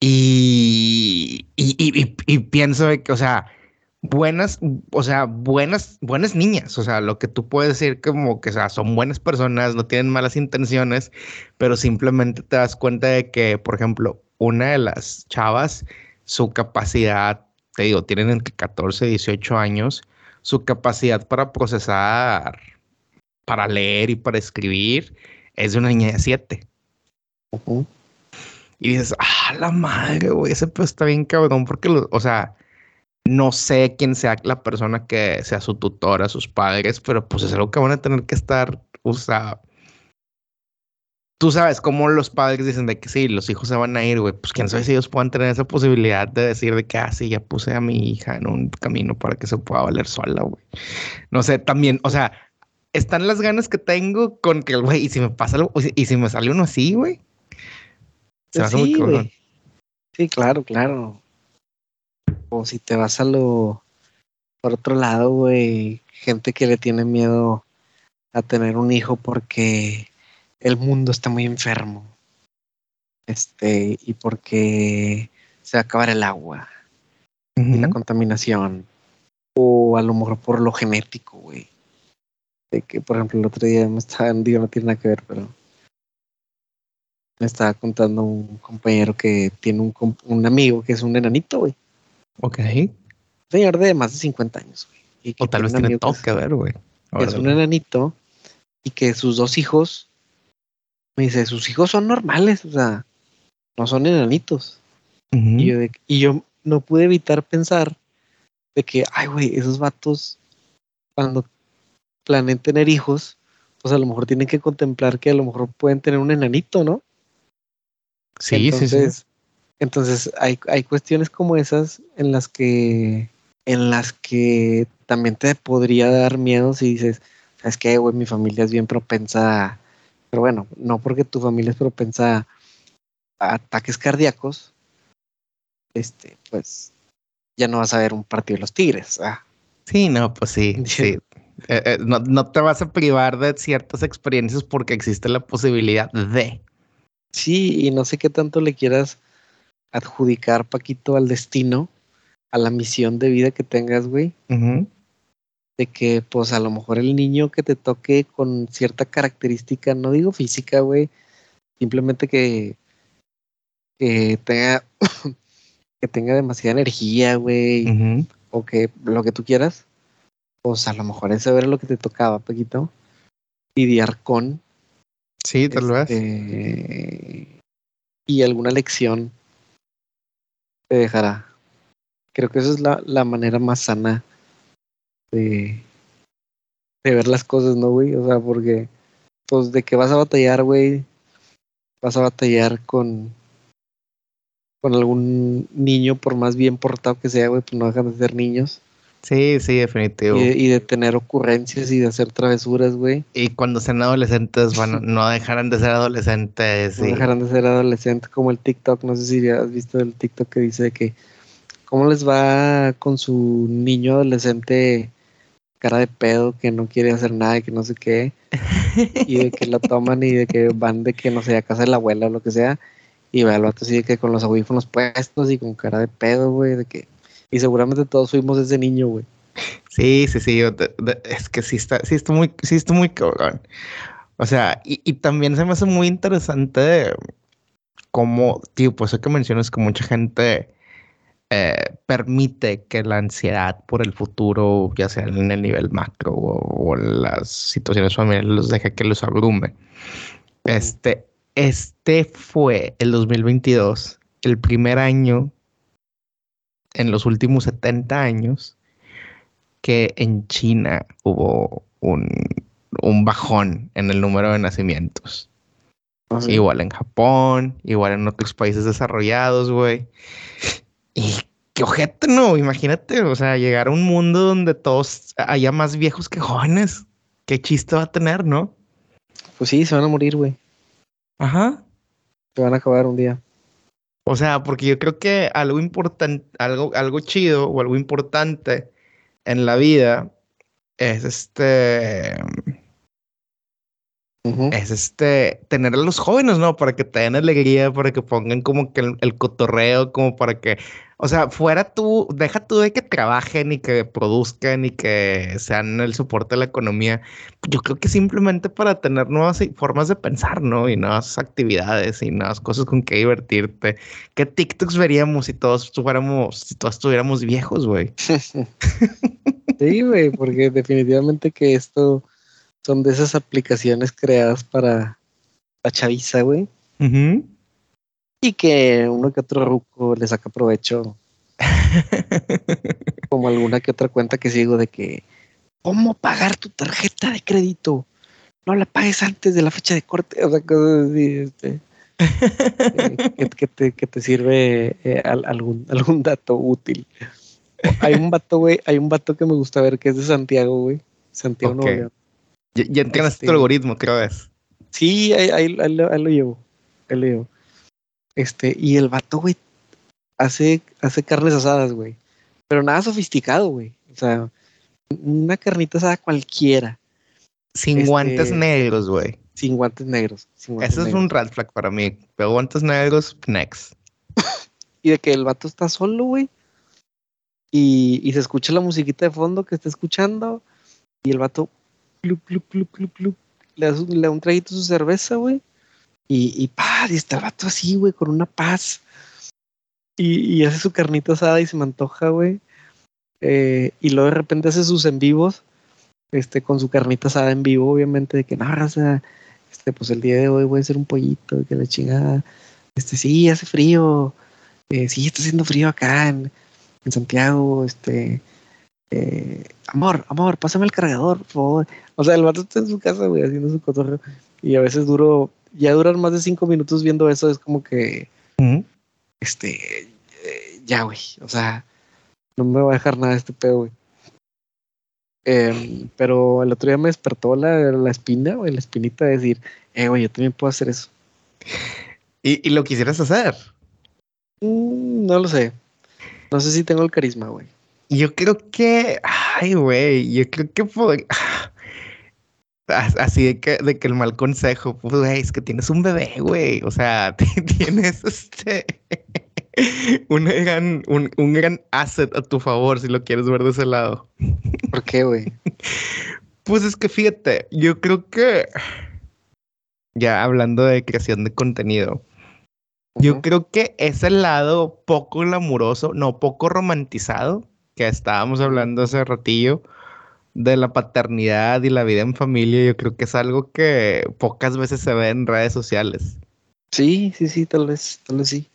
Y, y, y, y pienso que, o sea, buenas, o sea, buenas, buenas niñas. O sea, lo que tú puedes decir como que, o sea, son buenas personas, no tienen malas intenciones, pero simplemente te das cuenta de que, por ejemplo, una de las chavas, su capacidad, te digo, tienen entre 14 y 18 años, su capacidad para procesar, para leer y para escribir es de una niña de 7. Y dices, ah, la madre, güey, ese pues está bien cabrón, porque, o sea, no sé quién sea la persona que sea su tutora, sus padres, pero pues es algo que van a tener que estar, o sea, tú sabes cómo los padres dicen de que sí, los hijos se van a ir, güey, pues quién sabe si ellos puedan tener esa posibilidad de decir de que, ah, sí, ya puse a mi hija en un camino para que se pueda valer sola, güey. No sé, también, o sea, están las ganas que tengo con que, güey, y si me pasa algo, y si me sale uno así, güey. Se me hace muy Sí, claro, claro. O si te vas a lo por otro lado, güey, gente que le tiene miedo a tener un hijo porque el mundo está muy enfermo. Este, y porque se va a acabar el agua y la contaminación. O a lo mejor por lo genético, güey. De que, por ejemplo, el otro día me estaban, digo, no tiene nada que ver, pero me estaba contando un compañero que tiene un, un amigo que es un enanito, güey. Ok. Señor de más de 50 años, güey. O tal vez tiene todo que ver, güey. Es un enanito y que sus dos hijos, me dice, sus hijos son normales, o sea, no son enanitos. y, yo, y yo no pude evitar pensar de que, ay, güey, esos vatos, cuando planean tener hijos, pues a lo mejor tienen que contemplar que a lo mejor pueden tener un enanito, ¿no? Sí, sí, sí. Entonces hay, hay cuestiones como esas en las que en las que también te podría dar miedo si dices, ¿sabes qué, güey? Mi familia es bien propensa, pero bueno, no porque tu familia es propensa a ataques cardíacos, este, pues ya no vas a ver un partido de los Tigres. ¿ah? Sí, no, pues sí, sí. Eh, eh, no, no, te vas a privar de ciertas experiencias porque existe la posibilidad de. Sí, y no sé qué tanto le quieras adjudicar, Paquito, al destino, a la misión de vida que tengas, güey. De que, pues, a lo mejor el niño que te toque con cierta característica, no digo física, güey, simplemente que, que tenga, que tenga demasiada energía, güey, o que lo que tú quieras, pues a lo mejor ese era lo que te tocaba, Paquito, lidiar con. Sí, tal vez. Este, y alguna lección te dejará. Creo que esa es la, la manera más sana de, de ver las cosas, ¿no, güey? O sea, porque, pues, de que vas a batallar, güey, vas a batallar con, con algún niño, por más bien portado que sea, güey, pues no dejan de ser niños. Sí, sí, definitivo. Y de, tener ocurrencias y de hacer travesuras, güey. Y cuando sean adolescentes, bueno, no dejarán de ser adolescentes. No dejarán de ser adolescentes, como el TikTok, no sé si has visto el TikTok que dice que cómo les va con su niño adolescente cara de pedo que no quiere hacer nada, que no sé qué, y de que lo toman y de que van de que no sé, a casa de la abuela o lo que sea, y ve al vato así de que con los audífonos puestos y con cara de pedo, güey, de que y seguramente todos fuimos ese niño, güey. Sí, sí, sí. es que sí está, sí está muy, sí está muy cabrón. O sea, y, también se me hace muy interesante cómo, tío, pues eso que mencionas que mucha gente eh, permite que la ansiedad por el futuro, ya sea en el nivel macro o, en las situaciones familiares, los deje que los abrume. Este, este fue el 2022, el primer año en los últimos 70 años que en China hubo un, bajón en el número de nacimientos. Igual en Japón, igual en otros países desarrollados, güey. Y qué ojete, ¿no? Imagínate, o sea, llegar a un mundo donde todos haya más viejos que jóvenes. Qué chiste va a tener, ¿no? Pues sí, se van a morir, güey. Ajá. Se van a acabar un día. O sea, porque yo creo que algo importante, algo, algo chido o algo importante en la vida es este. Es este, tener a los jóvenes, ¿no? Para que te den alegría, para que pongan como que el cotorreo, como para que o sea, fuera tú, deja tú de que trabajen y que produzcan y que sean el soporte de la economía. Yo creo que simplemente para tener nuevas formas de pensar, ¿no? Y nuevas actividades y nuevas cosas con que divertirte. ¿Qué TikToks veríamos si todos fuéramos, si todos estuviéramos viejos, güey? sí, güey, porque definitivamente que esto son de esas aplicaciones creadas para la chaviza, güey y que uno que otro ruco le saca provecho. Como alguna que otra cuenta que sigo de que, ¿cómo pagar tu tarjeta de crédito? No la pagues antes de la fecha de corte. O sea, cosas así, este, eh, que, te, que, te, sirve eh, algún, algún dato útil. Hay un vato, güey, hay un vato que me gusta ver que es de Santiago, güey. Santiago Nuevo León. Ya, ya entiendes este, tu algoritmo, creo es. Sí, ahí, ahí, ahí, lo, llevo. Ahí lo llevo. Este, y el vato, güey, hace, hace carnes asadas, güey. Pero nada sofisticado, güey. O sea, una carnita asada cualquiera. Sin este, guantes negros, güey. Sin guantes negros. Eso es un red flag para mí. Pero guantes negros, next. y de que el vato está solo, güey. Y, y, se escucha la musiquita de fondo que está escuchando. Y el vato, le, da le da un traguito a su cerveza, güey. Y, y, pa, y está el vato así, güey, con una paz. Y, y, hace su carnita asada y se me antoja, güey. Eh, y luego de repente hace sus en vivos, este, con su carnita asada en vivo, obviamente, de que no, o sea, este, pues el día de hoy voy a hacer un pollito, que la chingada. Este, sí, hace frío. Eh, sí, está haciendo frío acá en, en Santiago, este, eh, amor, amor, pásame el cargador, por favor. O sea, el vato está en su casa, güey, haciendo su cotorreo. Y a veces duro, ya duran más de cinco minutos viendo eso, es como que, este, eh, ya, güey, o sea, no me va a dejar nada de este pedo, güey. Em, pero el otro día me despertó la, la espina, güey, la espinita de decir, eh, güey, yo también puedo hacer eso. ¿Y, y lo quisieras hacer? Mm, no lo sé. No sé si tengo el carisma, güey. Yo creo que, ay, güey, yo creo que fue así de que, de que el mal consejo, pues, güey, es que tienes un bebé, güey. O sea, tienes este un gran, un, un, gran asset a tu favor si lo quieres ver de ese lado. ¿Por qué, güey? Pues es que fíjate, yo creo que ya hablando de creación de contenido, yo creo que ese lado poco glamuroso, no poco romantizado, que estábamos hablando hace ratillo, de la paternidad y la vida en familia, yo creo que es algo que pocas veces se ve en redes sociales. Sí, sí, sí, tal vez, tal vez sí.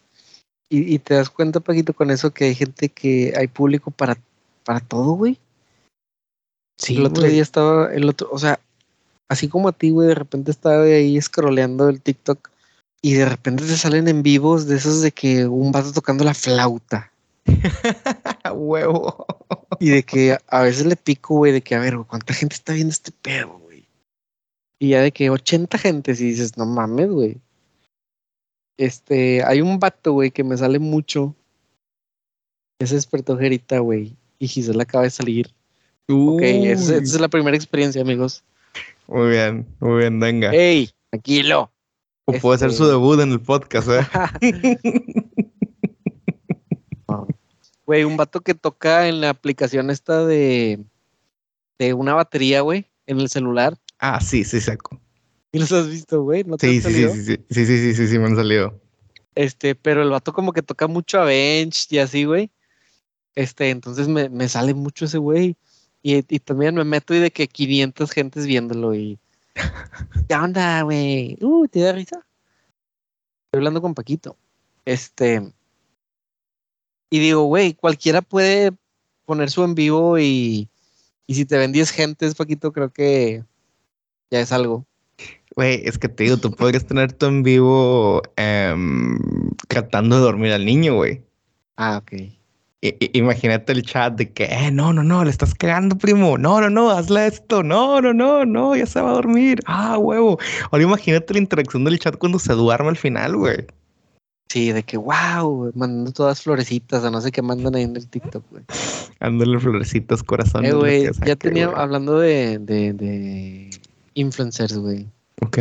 Y, y te das cuenta, Paquito, con eso que hay gente que hay público para, para todo, güey. Sí. El otro día estaba, el otro, o sea, así como a ti, güey, de repente estaba ahí scrolleando el TikTok y de repente te salen en vivos de esos de que un vato tocando la flauta. Huevo. Y de que a veces le pico, güey, de que a ver, ¿cuánta gente está viendo este pedo, güey? Y ya de que 80 gente, si dices, no mames, güey. Este, hay un vato, güey, que me sale mucho. Ese despertó Jerita, güey. Y Gisela acaba de salir. Ok, esa, esa es la primera experiencia, amigos. Muy bien, muy bien, venga. ¡Ey! Tranquilo. O puede ser su Este- debut en el podcast, ¿eh? Güey, un vato que toca en la aplicación esta de, de una batería, güey, en el celular. ah, sí, sí, saco. ¿Y los has visto, güey? ¿No Sí, sí, sí, sí, sí, sí, sí, sí, sí, me han salido. Este, pero el vato como que toca mucho a bench y así, güey. Este, entonces me, me sale mucho ese güey. Y, y también me meto y de que 500 gentes viéndolo y... ¿Qué onda, güey? Uh, ¿te da risa? Estoy hablando con Paquito. Este... Y digo, güey, cualquiera puede poner su en vivo y... Y si te ven 10 gentes, Paquito, creo que ya es algo. Güey, es que te digo, tú podrías tener tú en vivo em, tratando de dormir al niño, güey. Ah, ok. I- imagínate el chat de que, eh, no, no, no, le estás cagando, primo. No, no, no, hazle esto. No, no, no, no, ya se va a dormir. Ah, huevo. Ahora imagínate la interacción del chat cuando se duerme al final, güey. Sí, de que wow, mandando todas florecitas o no sé qué mandan ahí en el TikTok, güey. Dándole florecitas, corazones. Eh, güey, ya saque, tenía, güey. hablando de, de, de influencers, güey. Ok.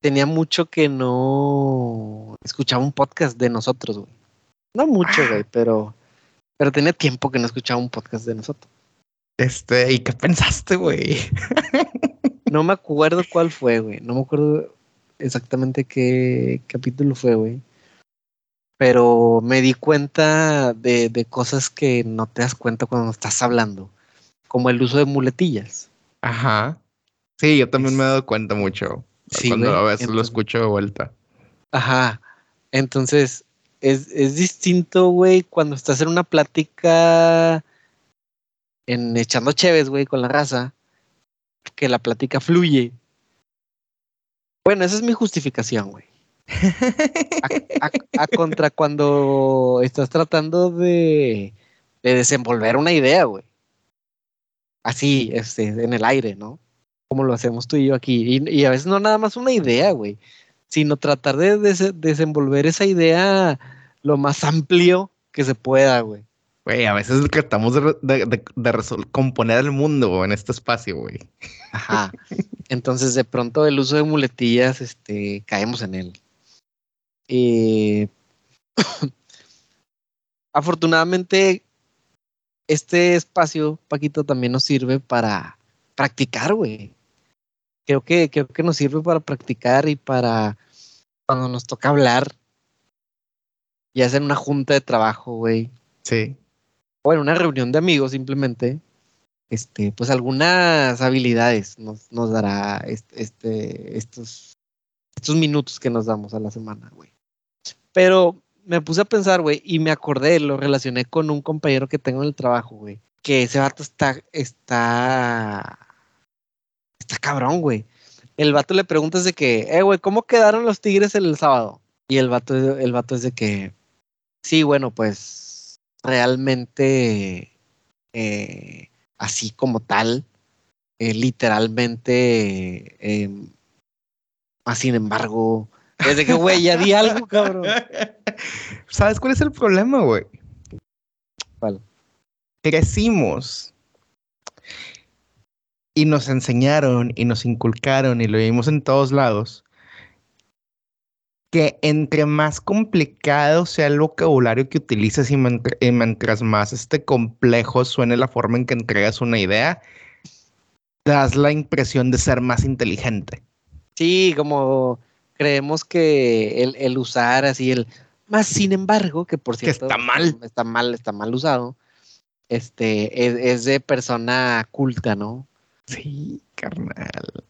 Tenía mucho que no escuchaba un podcast de nosotros, güey. No mucho, güey, pero, pero tenía tiempo que no escuchaba un podcast de nosotros. Este, ¿y qué pensaste, güey? No me acuerdo cuál fue, güey. No me acuerdo exactamente qué capítulo fue, güey. Pero me di cuenta de, de cosas que no te das cuenta cuando estás hablando. Como el uso de muletillas. Ajá. Sí, yo también me he dado cuenta mucho. Sí, cuando güey, a veces lo escucho de vuelta. Ajá. Entonces, es, es distinto, güey, cuando estás en una plática en echando cheves, güey, con la raza, que la plática fluye. Bueno, esa es mi justificación, güey. A, a- a contra cuando estás tratando de, de desenvolver una idea, güey. Así, este, en el aire, ¿no? Como lo hacemos tú y yo aquí. Y, y a veces no nada más una idea, güey, sino tratar de des- desenvolver esa idea lo más amplio que se pueda, güey. Güey, a veces tratamos de, de, de- de componer el mundo en este espacio, güey. Ajá. Entonces, de pronto, el uso de muletillas, este, caemos en él. Eh, afortunadamente, este espacio, Paquito, también nos sirve para practicar, güey. Creo que, creo que nos sirve para practicar y para cuando nos toca hablar, sea en una junta de trabajo, güey, Sí. O en una reunión de amigos simplemente, este, pues algunas habilidades nos, nos dará este, estos, estos minutos que nos damos a la semana, güey. Pero me puse a pensar, güey, y me acordé, lo relacioné con un compañero que tengo en el trabajo, güey. Que ese vato está, está, está cabrón, güey. El vato le preguntas de que, eh, güey, ¿cómo quedaron los tigres el sábado? Y el vato, el vato es de que, sí, bueno, pues realmente eh, así como tal, eh, literalmente, eh, más sin embargo, desde que, güey, ya di algo, cabrón. ¿Sabes cuál es el problema, güey? ¿Cuál? Crecimos y nos enseñaron y nos inculcaron y lo vimos en todos lados que entre más complicado sea el vocabulario que utilices y, mientras más este complejo suene la forma en que entregas una idea, das la impresión de ser más inteligente. Sí, como creemos que el, usar así el más sin embargo, que por cierto está mal, está mal, está mal usado, este es, de persona culta, ¿no? Sí, carnal.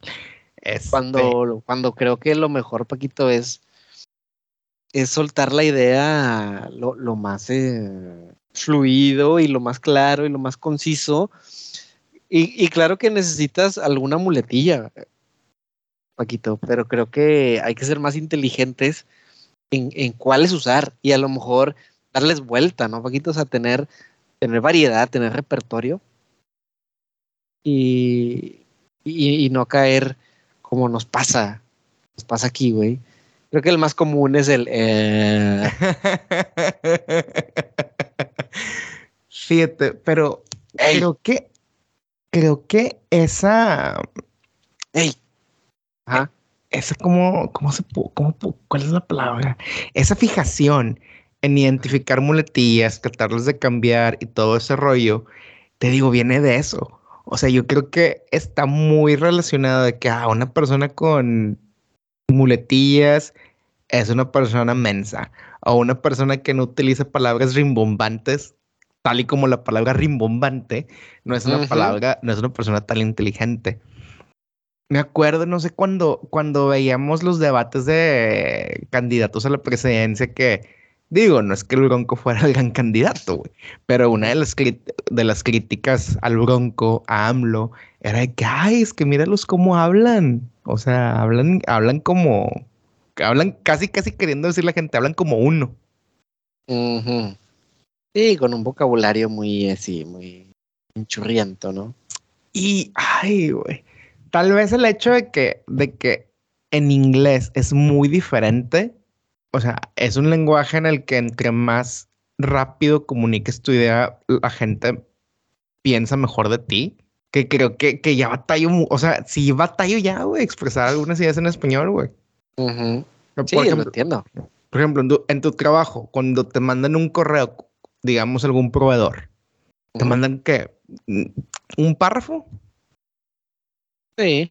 Cuando, este cuando creo que lo mejor, Paquito, es es soltar la idea lo, más eh, fluido y lo más claro y lo más conciso. Y, claro que necesitas alguna muletilla, Paquito, pero creo que hay que ser más inteligentes en, en cuáles usar y a lo mejor darles vuelta, ¿no, Paquito? O tener, tener variedad, tener repertorio y, y, y no caer como nos pasa, nos pasa aquí, güey Creo que el más común es el. Eh... Fíjate, pero creo que. Creo que esa. ¡Ey! Ajá. Esa, como. ¿Cómo se cómo, ¿Cuál es la palabra? Esa fijación en identificar muletillas, tratarlas de cambiar y todo ese rollo, te digo, viene de eso. O sea, yo creo que está muy relacionado de que a ah, una persona con muletillas es una persona mensa o una persona que no utiliza palabras rimbombantes, tal y como la palabra rimbombante no es una palabra, no es una persona tan inteligente. Me acuerdo, no sé, cuando, cuando veíamos los debates de candidatos a la presidencia que, digo, no es que el Bronco fuera el gran candidato, güey, pero una de las, de las críticas al Bronco, a AMLO, era de que, ay, es que míralos cómo hablan. O sea, hablan, hablan como, hablan casi, casi queriendo decir la gente, hablan como uno. Sí, con un vocabulario muy así, muy churriento, ¿no? Y, ay, güey. Tal vez el hecho de que, de que en inglés es muy diferente, o sea, es un lenguaje en el que entre más rápido comuniques tu idea, la gente piensa mejor de ti. Que creo que, que ya batallo, o sea, si batallo ya, güey, expresar algunas ideas en español, güey. Sí, lo entiendo. Por ejemplo, en tu, trabajo, cuando te mandan un correo, digamos algún proveedor, ¿te mandan qué? ¿Un párrafo? Sí.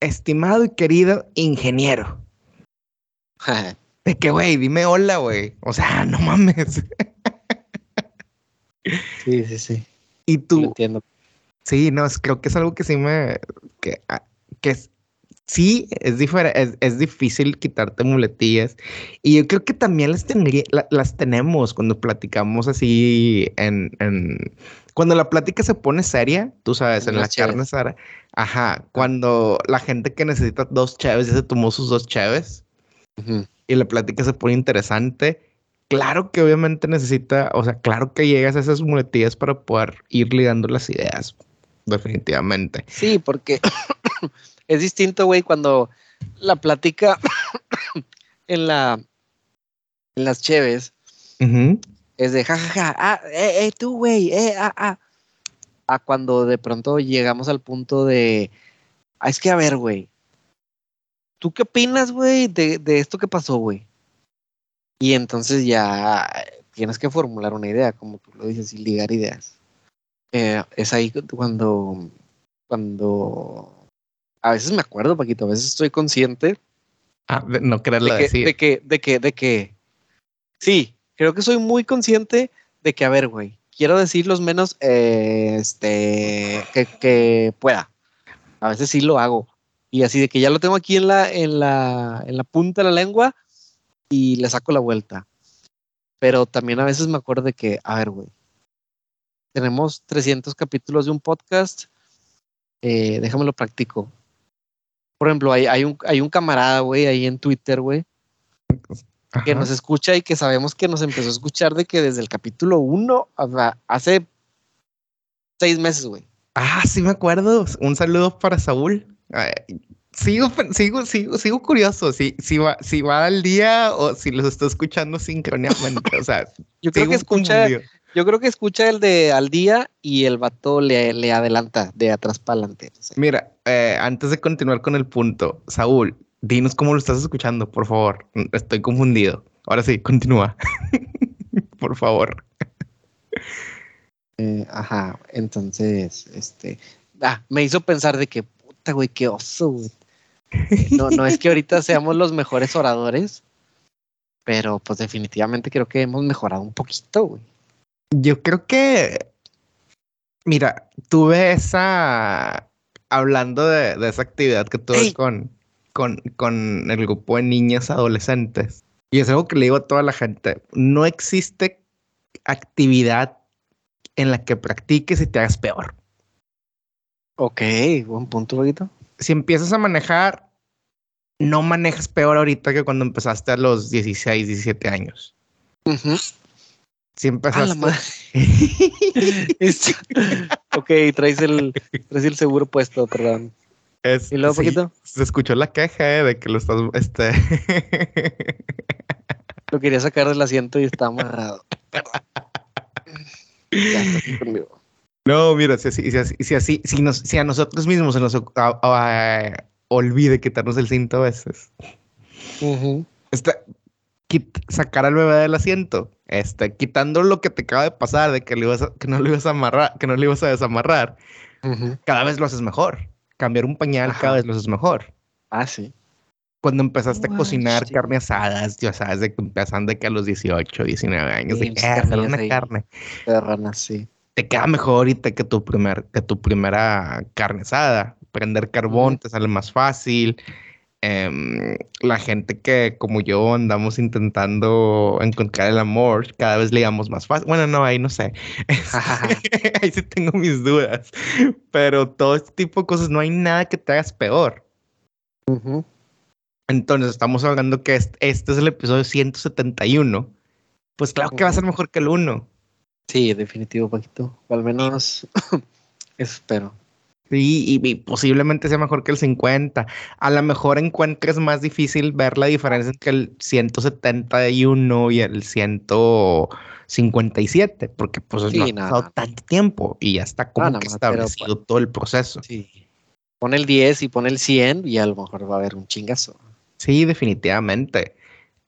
Estimado y querido ingeniero. de que, güey, dime hola, güey. O sea, no mames. sí, sí, sí. Y tú. Lo entiendo. Sí, no, creo que es algo que sí me. que, ah, que es, sí, es, es, es, difícil quitarte muletillas. Y yo creo que también las, tendría, las tenemos cuando platicamos así en, en, Cuando la plática se pone seria, tú sabes, en la carne Sara. Ajá, cuando la gente que necesita dos chaves ya se tomó sus dos chaves y la plática se pone interesante. Claro que obviamente necesita, o sea, claro que llegas a esas muletillas para poder ir ligando las ideas, definitivamente. Sí, porque es distinto, güey, cuando la plática en la en las cheves es de jajaja, ja, ja, ah, eh, eh, tú, güey, eh, ah, ah. A cuando de pronto llegamos al punto de, ah, es que a ver, güey, ¿tú qué opinas, güey, de, de esto que pasó, güey? Y entonces ya tienes que formular una idea, como tú lo dices, y ligar ideas. Eh, es ahí cuando, cuando a veces me acuerdo, Paquito, a veces estoy consciente. Ah, de no quererlo de que, decir. De que, de que, de que, sí, creo que soy muy consciente de que, a ver, güey, quiero decir los menos, eh, este, que, que, pueda. A veces sí lo hago. Y así de que ya lo tengo aquí en la, en la, en la punta de la lengua y le saco la vuelta. Pero también a veces me acuerdo de que, a ver, güey, tenemos 300 capítulos de un podcast, eh, déjame practico. Por ejemplo, hay, hay, un, hay un camarada, güey, ahí en Twitter, güey, que nos escucha y que sabemos que nos empezó a escuchar de que desde el capítulo 1, hace seis meses, güey. Ah, sí me acuerdo. Un saludo para Saúl. sigo, sigo, sigo, sigo curioso si, si, va, si va al día o si los está escuchando sincrónicamente. O sea, yo creo que escucha, yo creo que escucha el de al día y el vato le, le adelanta de atrás para adelante. Mira, eh, antes de continuar con el punto, Saúl, dinos cómo lo estás escuchando, por favor. Estoy confundido. Ahora sí, continúa. por favor. Eh, ajá, entonces, este, ah, me hizo pensar de que, puta, güey, qué oso, No, no es que ahorita seamos los mejores oradores, pero pues definitivamente creo que hemos mejorado un poquito, güey. Yo creo que, mira, tuve esa, hablando de, esa actividad que tuve con, con, con el grupo de niñas adolescentes, y es algo que le digo a toda la gente, no existe actividad en la que practiques y te hagas peor. Ok, buen punto, Boguito. Si empiezas a manejar, no manejas peor ahorita que cuando empezaste a los 16, 17 años. Si empezaste. ok, traes el, traes el seguro puesto, perdón. ¿Y luego, poquito? Se escuchó la queja eh, de que lo estás. Este... lo quería sacar del asiento y está amarrado. No, mira, si, si, si, así, si, nos, si a nosotros mismos se nos olvide quitarnos el cinto a veces. sacar al bebé del asiento, este, quitando lo que te acaba de pasar, de que, le ibas que no lo ibas a amarrar, que no le ibas a desamarrar, cada vez lo haces mejor. Cambiar un pañal cada vez lo haces mejor. Ah, sí cuando empezaste a cocinar carne asadas, ya sabes, de que empezaron de que a los 18, 19 años, de que hacer una carne. De sí. Te queda mejor ahorita que tu, primer, que tu primera carne asada. Prender carbón te sale más fácil. Em, la gente que, como yo, andamos intentando encontrar el amor, cada vez le damos más fácil. Bueno, no, ahí no sé. ahí sí tengo mis dudas. Pero todo este tipo de cosas, no hay nada que te hagas peor. Entonces, estamos hablando que este, es el episodio 171. Pues claro que va a ser mejor que el 1. Sí, definitivo, Paquito. O al menos espero. Sí, y, posiblemente sea mejor que el 50. A lo mejor encuentres más difícil ver la diferencia entre el 171 y el 157, porque pues no ha pasado tanto tiempo y ya está como que establecido todo el proceso. Sí. Pon el 10 y pon el 100 y a lo mejor va a haber un chingazo. Sí, definitivamente.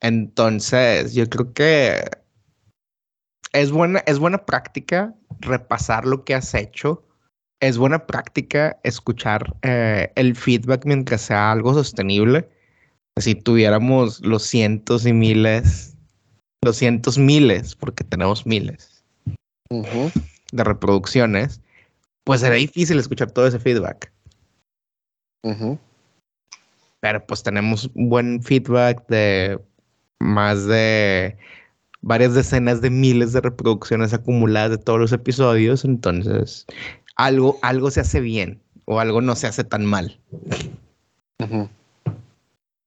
Entonces, yo creo que es buena, es buena práctica repasar lo que has hecho. Es buena práctica escuchar eh, el feedback mientras sea algo sostenible. Si tuviéramos los cientos y miles, los cientos miles, porque tenemos miles de reproducciones, pues sería difícil escuchar todo ese feedback. Pero pues tenemos buen feedback de más de varias decenas de miles de reproducciones acumuladas de todos los episodios, entonces algo, algo se hace bien o algo no se hace tan mal.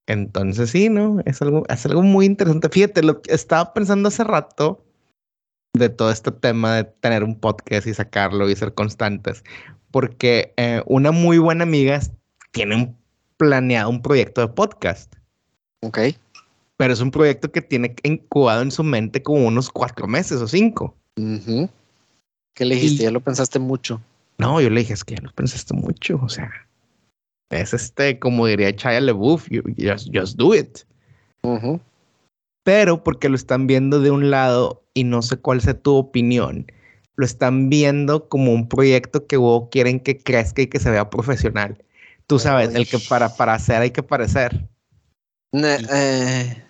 Entonces sí, ¿no? Es algo, es algo muy interesante. Fíjate, lo que estaba pensando hace rato de todo este tema de tener un podcast y sacarlo y ser constantes, porque eh, una muy buena amiga tiene un planeado un proyecto de podcast. Ok. Pero es un proyecto que tiene incubado en su mente como unos cuatro meses o cinco. ¿Qué le dijiste? ya lo pensaste mucho. No, yo le dije, es que ya lo pensaste mucho. O sea, es este, como diría Chaya LeBouf, just, just do it. Pero porque lo están viendo de un lado y no sé cuál sea tu opinión, lo están viendo como un proyecto que quieren que crezca y que se vea profesional. Tú sabes, el que para, para hacer hay que parecer. Eh,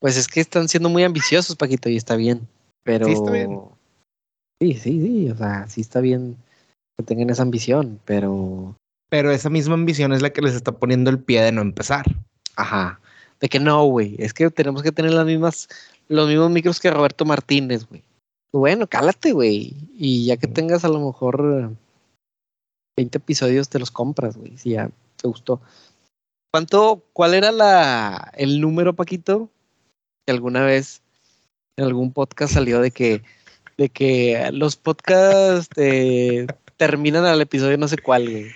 pues es que están siendo muy ambiciosos, Paquito, y está bien. Pero. Sí, está bien. Sí, sí, sí. O sea, sí está bien que tengan esa ambición, pero. Pero esa misma ambición es la que les está poniendo el pie de no empezar. Ajá. De que no, güey, es que tenemos que tener las mismas, los mismos micros que Roberto Martínez, güey. Bueno, cálate, güey. Y ya que tengas a lo mejor 20 episodios, te los compras, güey, si ya te gustó. ¿Cuánto, cuál era la, el número, Paquito? Que alguna vez en algún podcast salió de que, de que los podcasts eh, terminan al episodio no sé cuál, güey.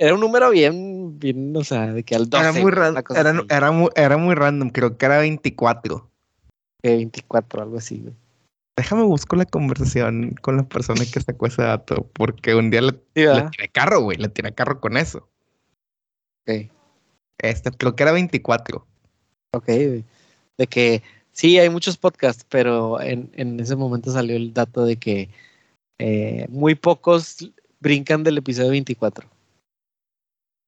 Era un número bien, bien, o sea, de que al 12. Era muy, random, era, era, muy, era muy random, creo que era 24. 24, algo así, güey. Déjame busco la conversación con la persona que sacó ese dato, porque un día le, le tiré carro, güey, le tiré carro con eso. Ok. Este, creo que era 24. Ok, de que sí, hay muchos podcasts, pero en, en ese momento salió el dato de que eh, muy pocos brincan del episodio 24.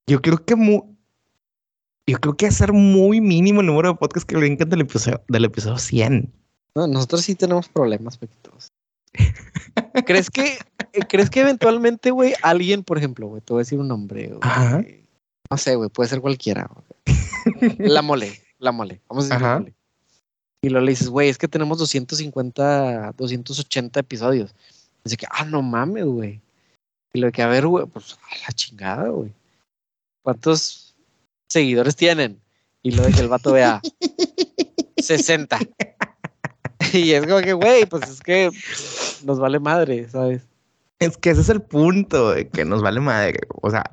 Yo creo que muy, yo creo que hacer muy mínimo el número de podcasts que brincan del episodio, del episodio 100. No, nosotros sí tenemos problemas, Pequitos. ¿Crees que, eh, ¿Crees que eventualmente, güey, alguien, por ejemplo, güey, te voy a decir un nombre, güey, no sé, güey, puede ser cualquiera. La mole, la mole, vamos a decir la mole. Y luego le dices, güey, es que tenemos 250, 280 episodios. Así que, ah, no mames, güey. Y lo que, a ver, güey, pues a la chingada, güey. ¿Cuántos seguidores tienen? Y lo de que el vato vea 60. y es como que, güey, pues es que nos vale madre, ¿sabes? Es que ese es el punto, de que nos vale madre. O sea,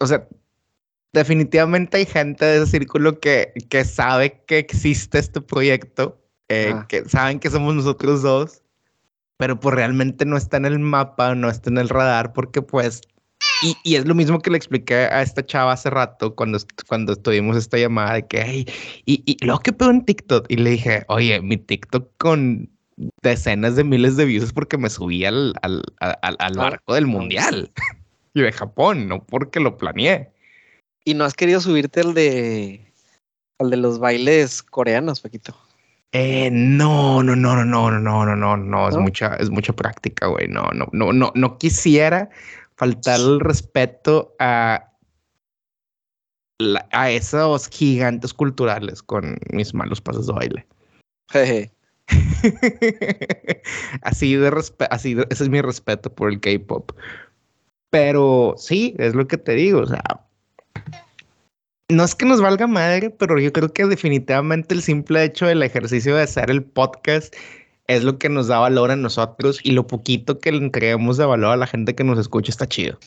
o, sea, definitivamente hay gente de ese círculo que, que sabe que existe este proyecto, eh, que saben que somos nosotros dos, pero pues realmente no está en el mapa, no está en el radar, porque pues y, y, es lo mismo que le expliqué a esta chava hace rato cuando, cuando tuvimos esta llamada de que, hey, y, y luego que pedo en TikTok. Y le dije, oye, mi TikTok con decenas de miles de views porque me subí al, al, al, al barco del mundial y de Japón, no porque lo planeé. ¿Y no has querido subirte al de, al de los bailes coreanos, Paquito? Eh, no, no, no, no, no, no, no, no, no, es mucha, es mucha práctica, güey. No, no, no, no, no quisiera faltar el respeto a, a esos gigantes culturales con mis malos pasos de baile. así de respeto, así ese es mi respeto por el K-pop. Pero sí, es lo que te digo, o sea, no es que nos valga madre, pero yo creo que definitivamente el simple hecho del ejercicio de hacer el podcast es lo que nos da valor a nosotros y lo poquito que le entregamos de valor a la gente que nos escucha está chido.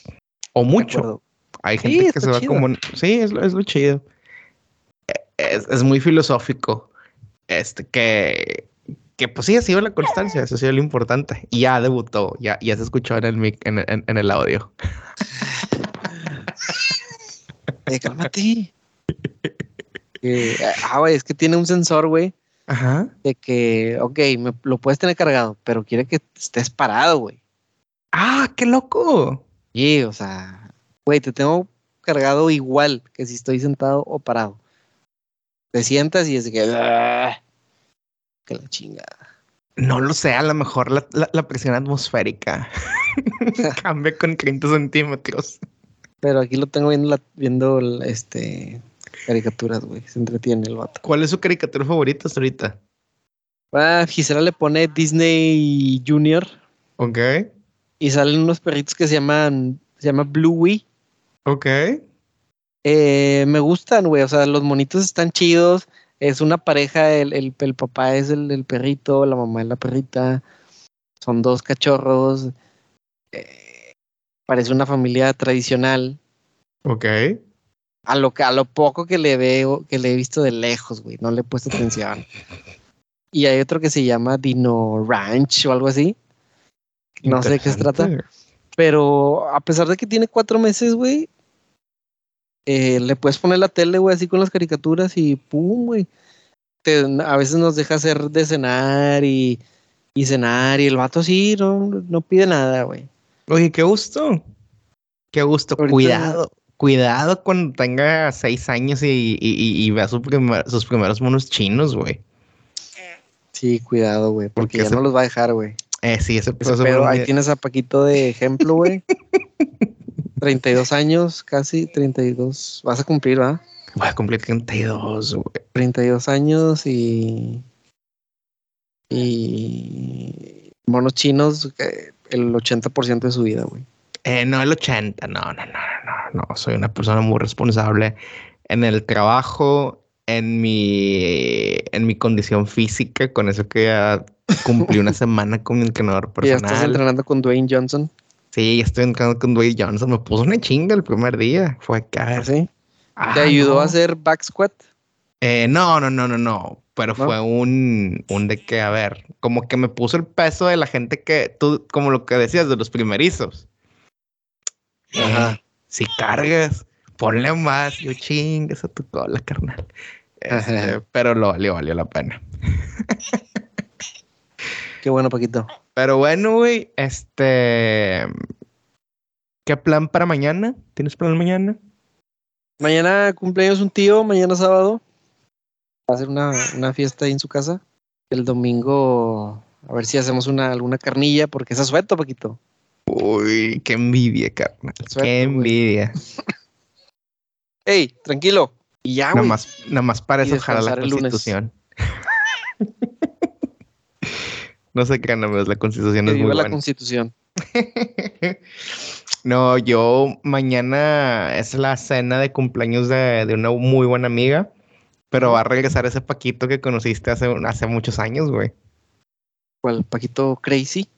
O mucho. Hay gente que se va como... Sí, es, es lo chido. Es, es, muy filosófico. Este, que, que pues sí, ha sido la constancia, eso ha sido lo importante. Y ya debutó, ya, ya se escuchó en el, mic, en, en, en el audio. Eh, cálmate. eh, ah, güey, es que tiene un sensor, güey, Ajá. De que, ok, me, lo puedes tener cargado, pero quiere que estés parado, güey. Ah, qué loco. Sí, o sea, güey, te tengo cargado igual que si estoy sentado o parado. Te sientas y es que, ¡ah! que la chingada. No lo sé, a lo mejor la, la, la presión atmosférica cambia con 30 centímetros. Pero aquí lo tengo viendo, la, viendo este, caricaturas, güey. Se entretiene el vato. ¿Cuál es su caricatura favorita hasta ahorita? Ah, Gisela le pone Disney Junior. Ok. Y salen unos perritos que se llaman, se llama Bluey. Ok. Eh, me gustan, güey. O sea, los monitos están chidos. Es una pareja, el, el, el papá es el, el, perrito, la mamá es la perrita. Son dos cachorros. Eh, parece una familia tradicional. Ok a lo, a lo poco que le veo, que le he visto de lejos, güey, no le he puesto atención. Y hay otro que se llama Dino Ranch o algo así. No sé de qué se trata. Pero a pesar de que tiene cuatro meses, güey, eh, le puedes poner la tele, güey, así con las caricaturas y pum, güey. a veces nos deja hacer de cenar y, y cenar y el vato así no, no pide nada, güey. Oye, qué gusto. Qué gusto. Ahorita, Cuidado cuidado cuando tenga seis años y, y, y vea su primer, sus primeros monos chinos, güey. Sí, cuidado, güey, porque, porque ya ese... no los va a dejar, güey. Eh, sí, ese, ese Pero ahí tienes a Paquito de ejemplo, güey. 32 años, casi 32. Vas a cumplir, ¿va? Voy a cumplir 32, güey. 32 años y. Y. Monos chinos, eh, el 80% de su vida, güey. Eh, no, el 80. No, no, no, no, no. Soy una persona muy responsable en el trabajo, en mi, en mi condición física, con eso que ya cumplí una semana con mi entrenador ¿Y ya personal. estás entrenando con Dwayne Johnson? Sí, estoy entrenando con Dwayne Johnson. Me puso una chinga el primer día. Fue acá. ¿Sí? Ah, ¿Te ayudó no. a hacer back squat? Eh, no, no, no, no, no. Pero ¿No? fue un, un de que, a ver, como que me puso el peso de la gente que tú, como lo que decías de los primerizos. Ajá. Eh, si cargas, ponle más. Yo chingas a tu cola, carnal. Este, pero lo valió, valió la pena. Qué bueno, Paquito. Pero bueno, güey, este. ¿Qué plan para mañana? ¿Tienes plan mañana? Mañana cumpleaños un tío, mañana sábado. Va a hacer una, una fiesta ahí en su casa. El domingo, a ver si hacemos una, alguna carnilla, porque es asueto, Paquito. Uy, qué envidia, carnal. Qué envidia. Ey, tranquilo. Y ya, Nada más, nada más para Y eso ojalá la constitución. no sé qué amigos, la constitución Que es muy viva la buena. constitución. no, yo mañana es la cena de cumpleaños de, de una muy buena amiga, pero va a regresar ese Paquito que conociste hace, hace muchos años, güey. ¿Cuál? Paquito Crazy.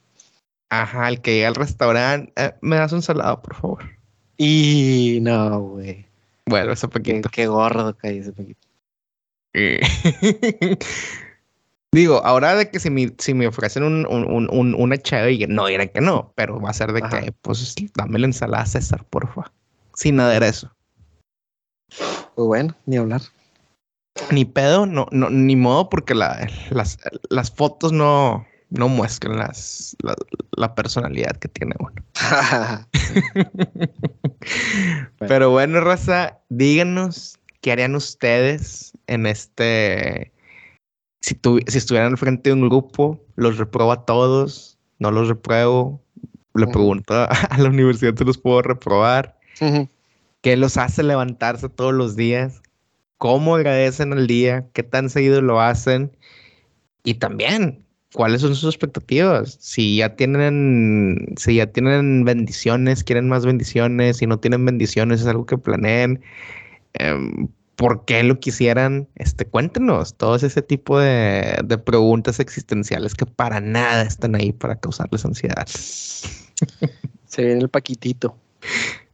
Ajá, el que llega al restaurante, eh, me das un salado, por favor. Y no, güey. Bueno, ese Paquito. qué gordo cae ese Paquito. Eh. Digo, ahora de que si me, si me ofrecen un, un, un- un- una chave, y no dirán que no, pero va a ser de Ajá. que, pues, dame la ensalada César, porfa. Sin aderezo. Pues bueno, ni hablar. Ni pedo, no, no, ni modo, porque la- las, las fotos no, no muestran las, la, la personalidad que tiene uno. Pero bueno, raza, díganos qué harían ustedes en este. Si, tu- si estuvieran al frente de un grupo, los repruebo a todos, no los repruebo. Le pregunto a, a la universidad si los puedo reprobar. ¿Qué los hace levantarse todos los días? ¿Cómo agradecen el día? ¿Qué tan seguido lo hacen? Y también, ¿cuáles son sus expectativas? Si ya tienen, si ya tienen bendiciones, quieren más bendiciones, si no tienen bendiciones, es algo que planeen. Em, ¿Por qué lo quisieran? Este, cuéntenos todos ese tipo de, de preguntas existenciales que para nada están ahí para causarles ansiedad. Se viene el Paquitito.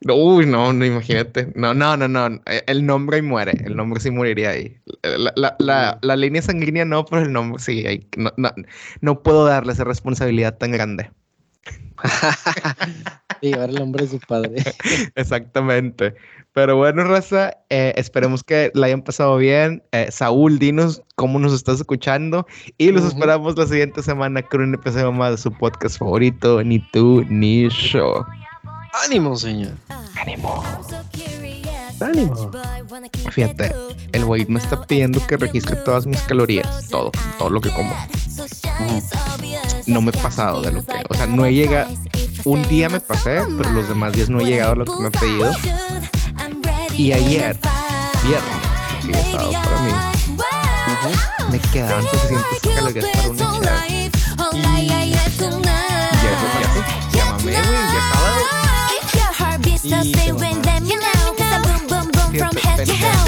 Uy, no, no, imagínate. No, no, no, no. Eh, El nombre ahí muere. El nombre sí moriría ahí. La, la, la, la línea sanguínea no, pero el nombre sí. ahí- no, no, no puedo darle esa responsabilidad tan grande. De llevar el nombre de su padre. Exactamente. Pero bueno, Raza, eh, esperemos que la hayan pasado bien. Eh, Saúl, dinos cómo nos estás escuchando. Y los esperamos la siguiente semana con un episodio más de su podcast favorito, Ni tú ni yo. ¡Ánimo, señor! Ánimo. ¡Ánimo! Fíjate, el güey me está pidiendo que registre todas mis calorías, todo, todo lo que como. No me he pasado de lo que, o sea, no he llegado. Un día me pasé, pero los demás días no he llegado a lo que me he pedido. Y ayer, viernes, que sí es sábado para mí, me quedaban suficientes calorías para una. Y So stay with them, you know Cause I boom boom boom from head to head.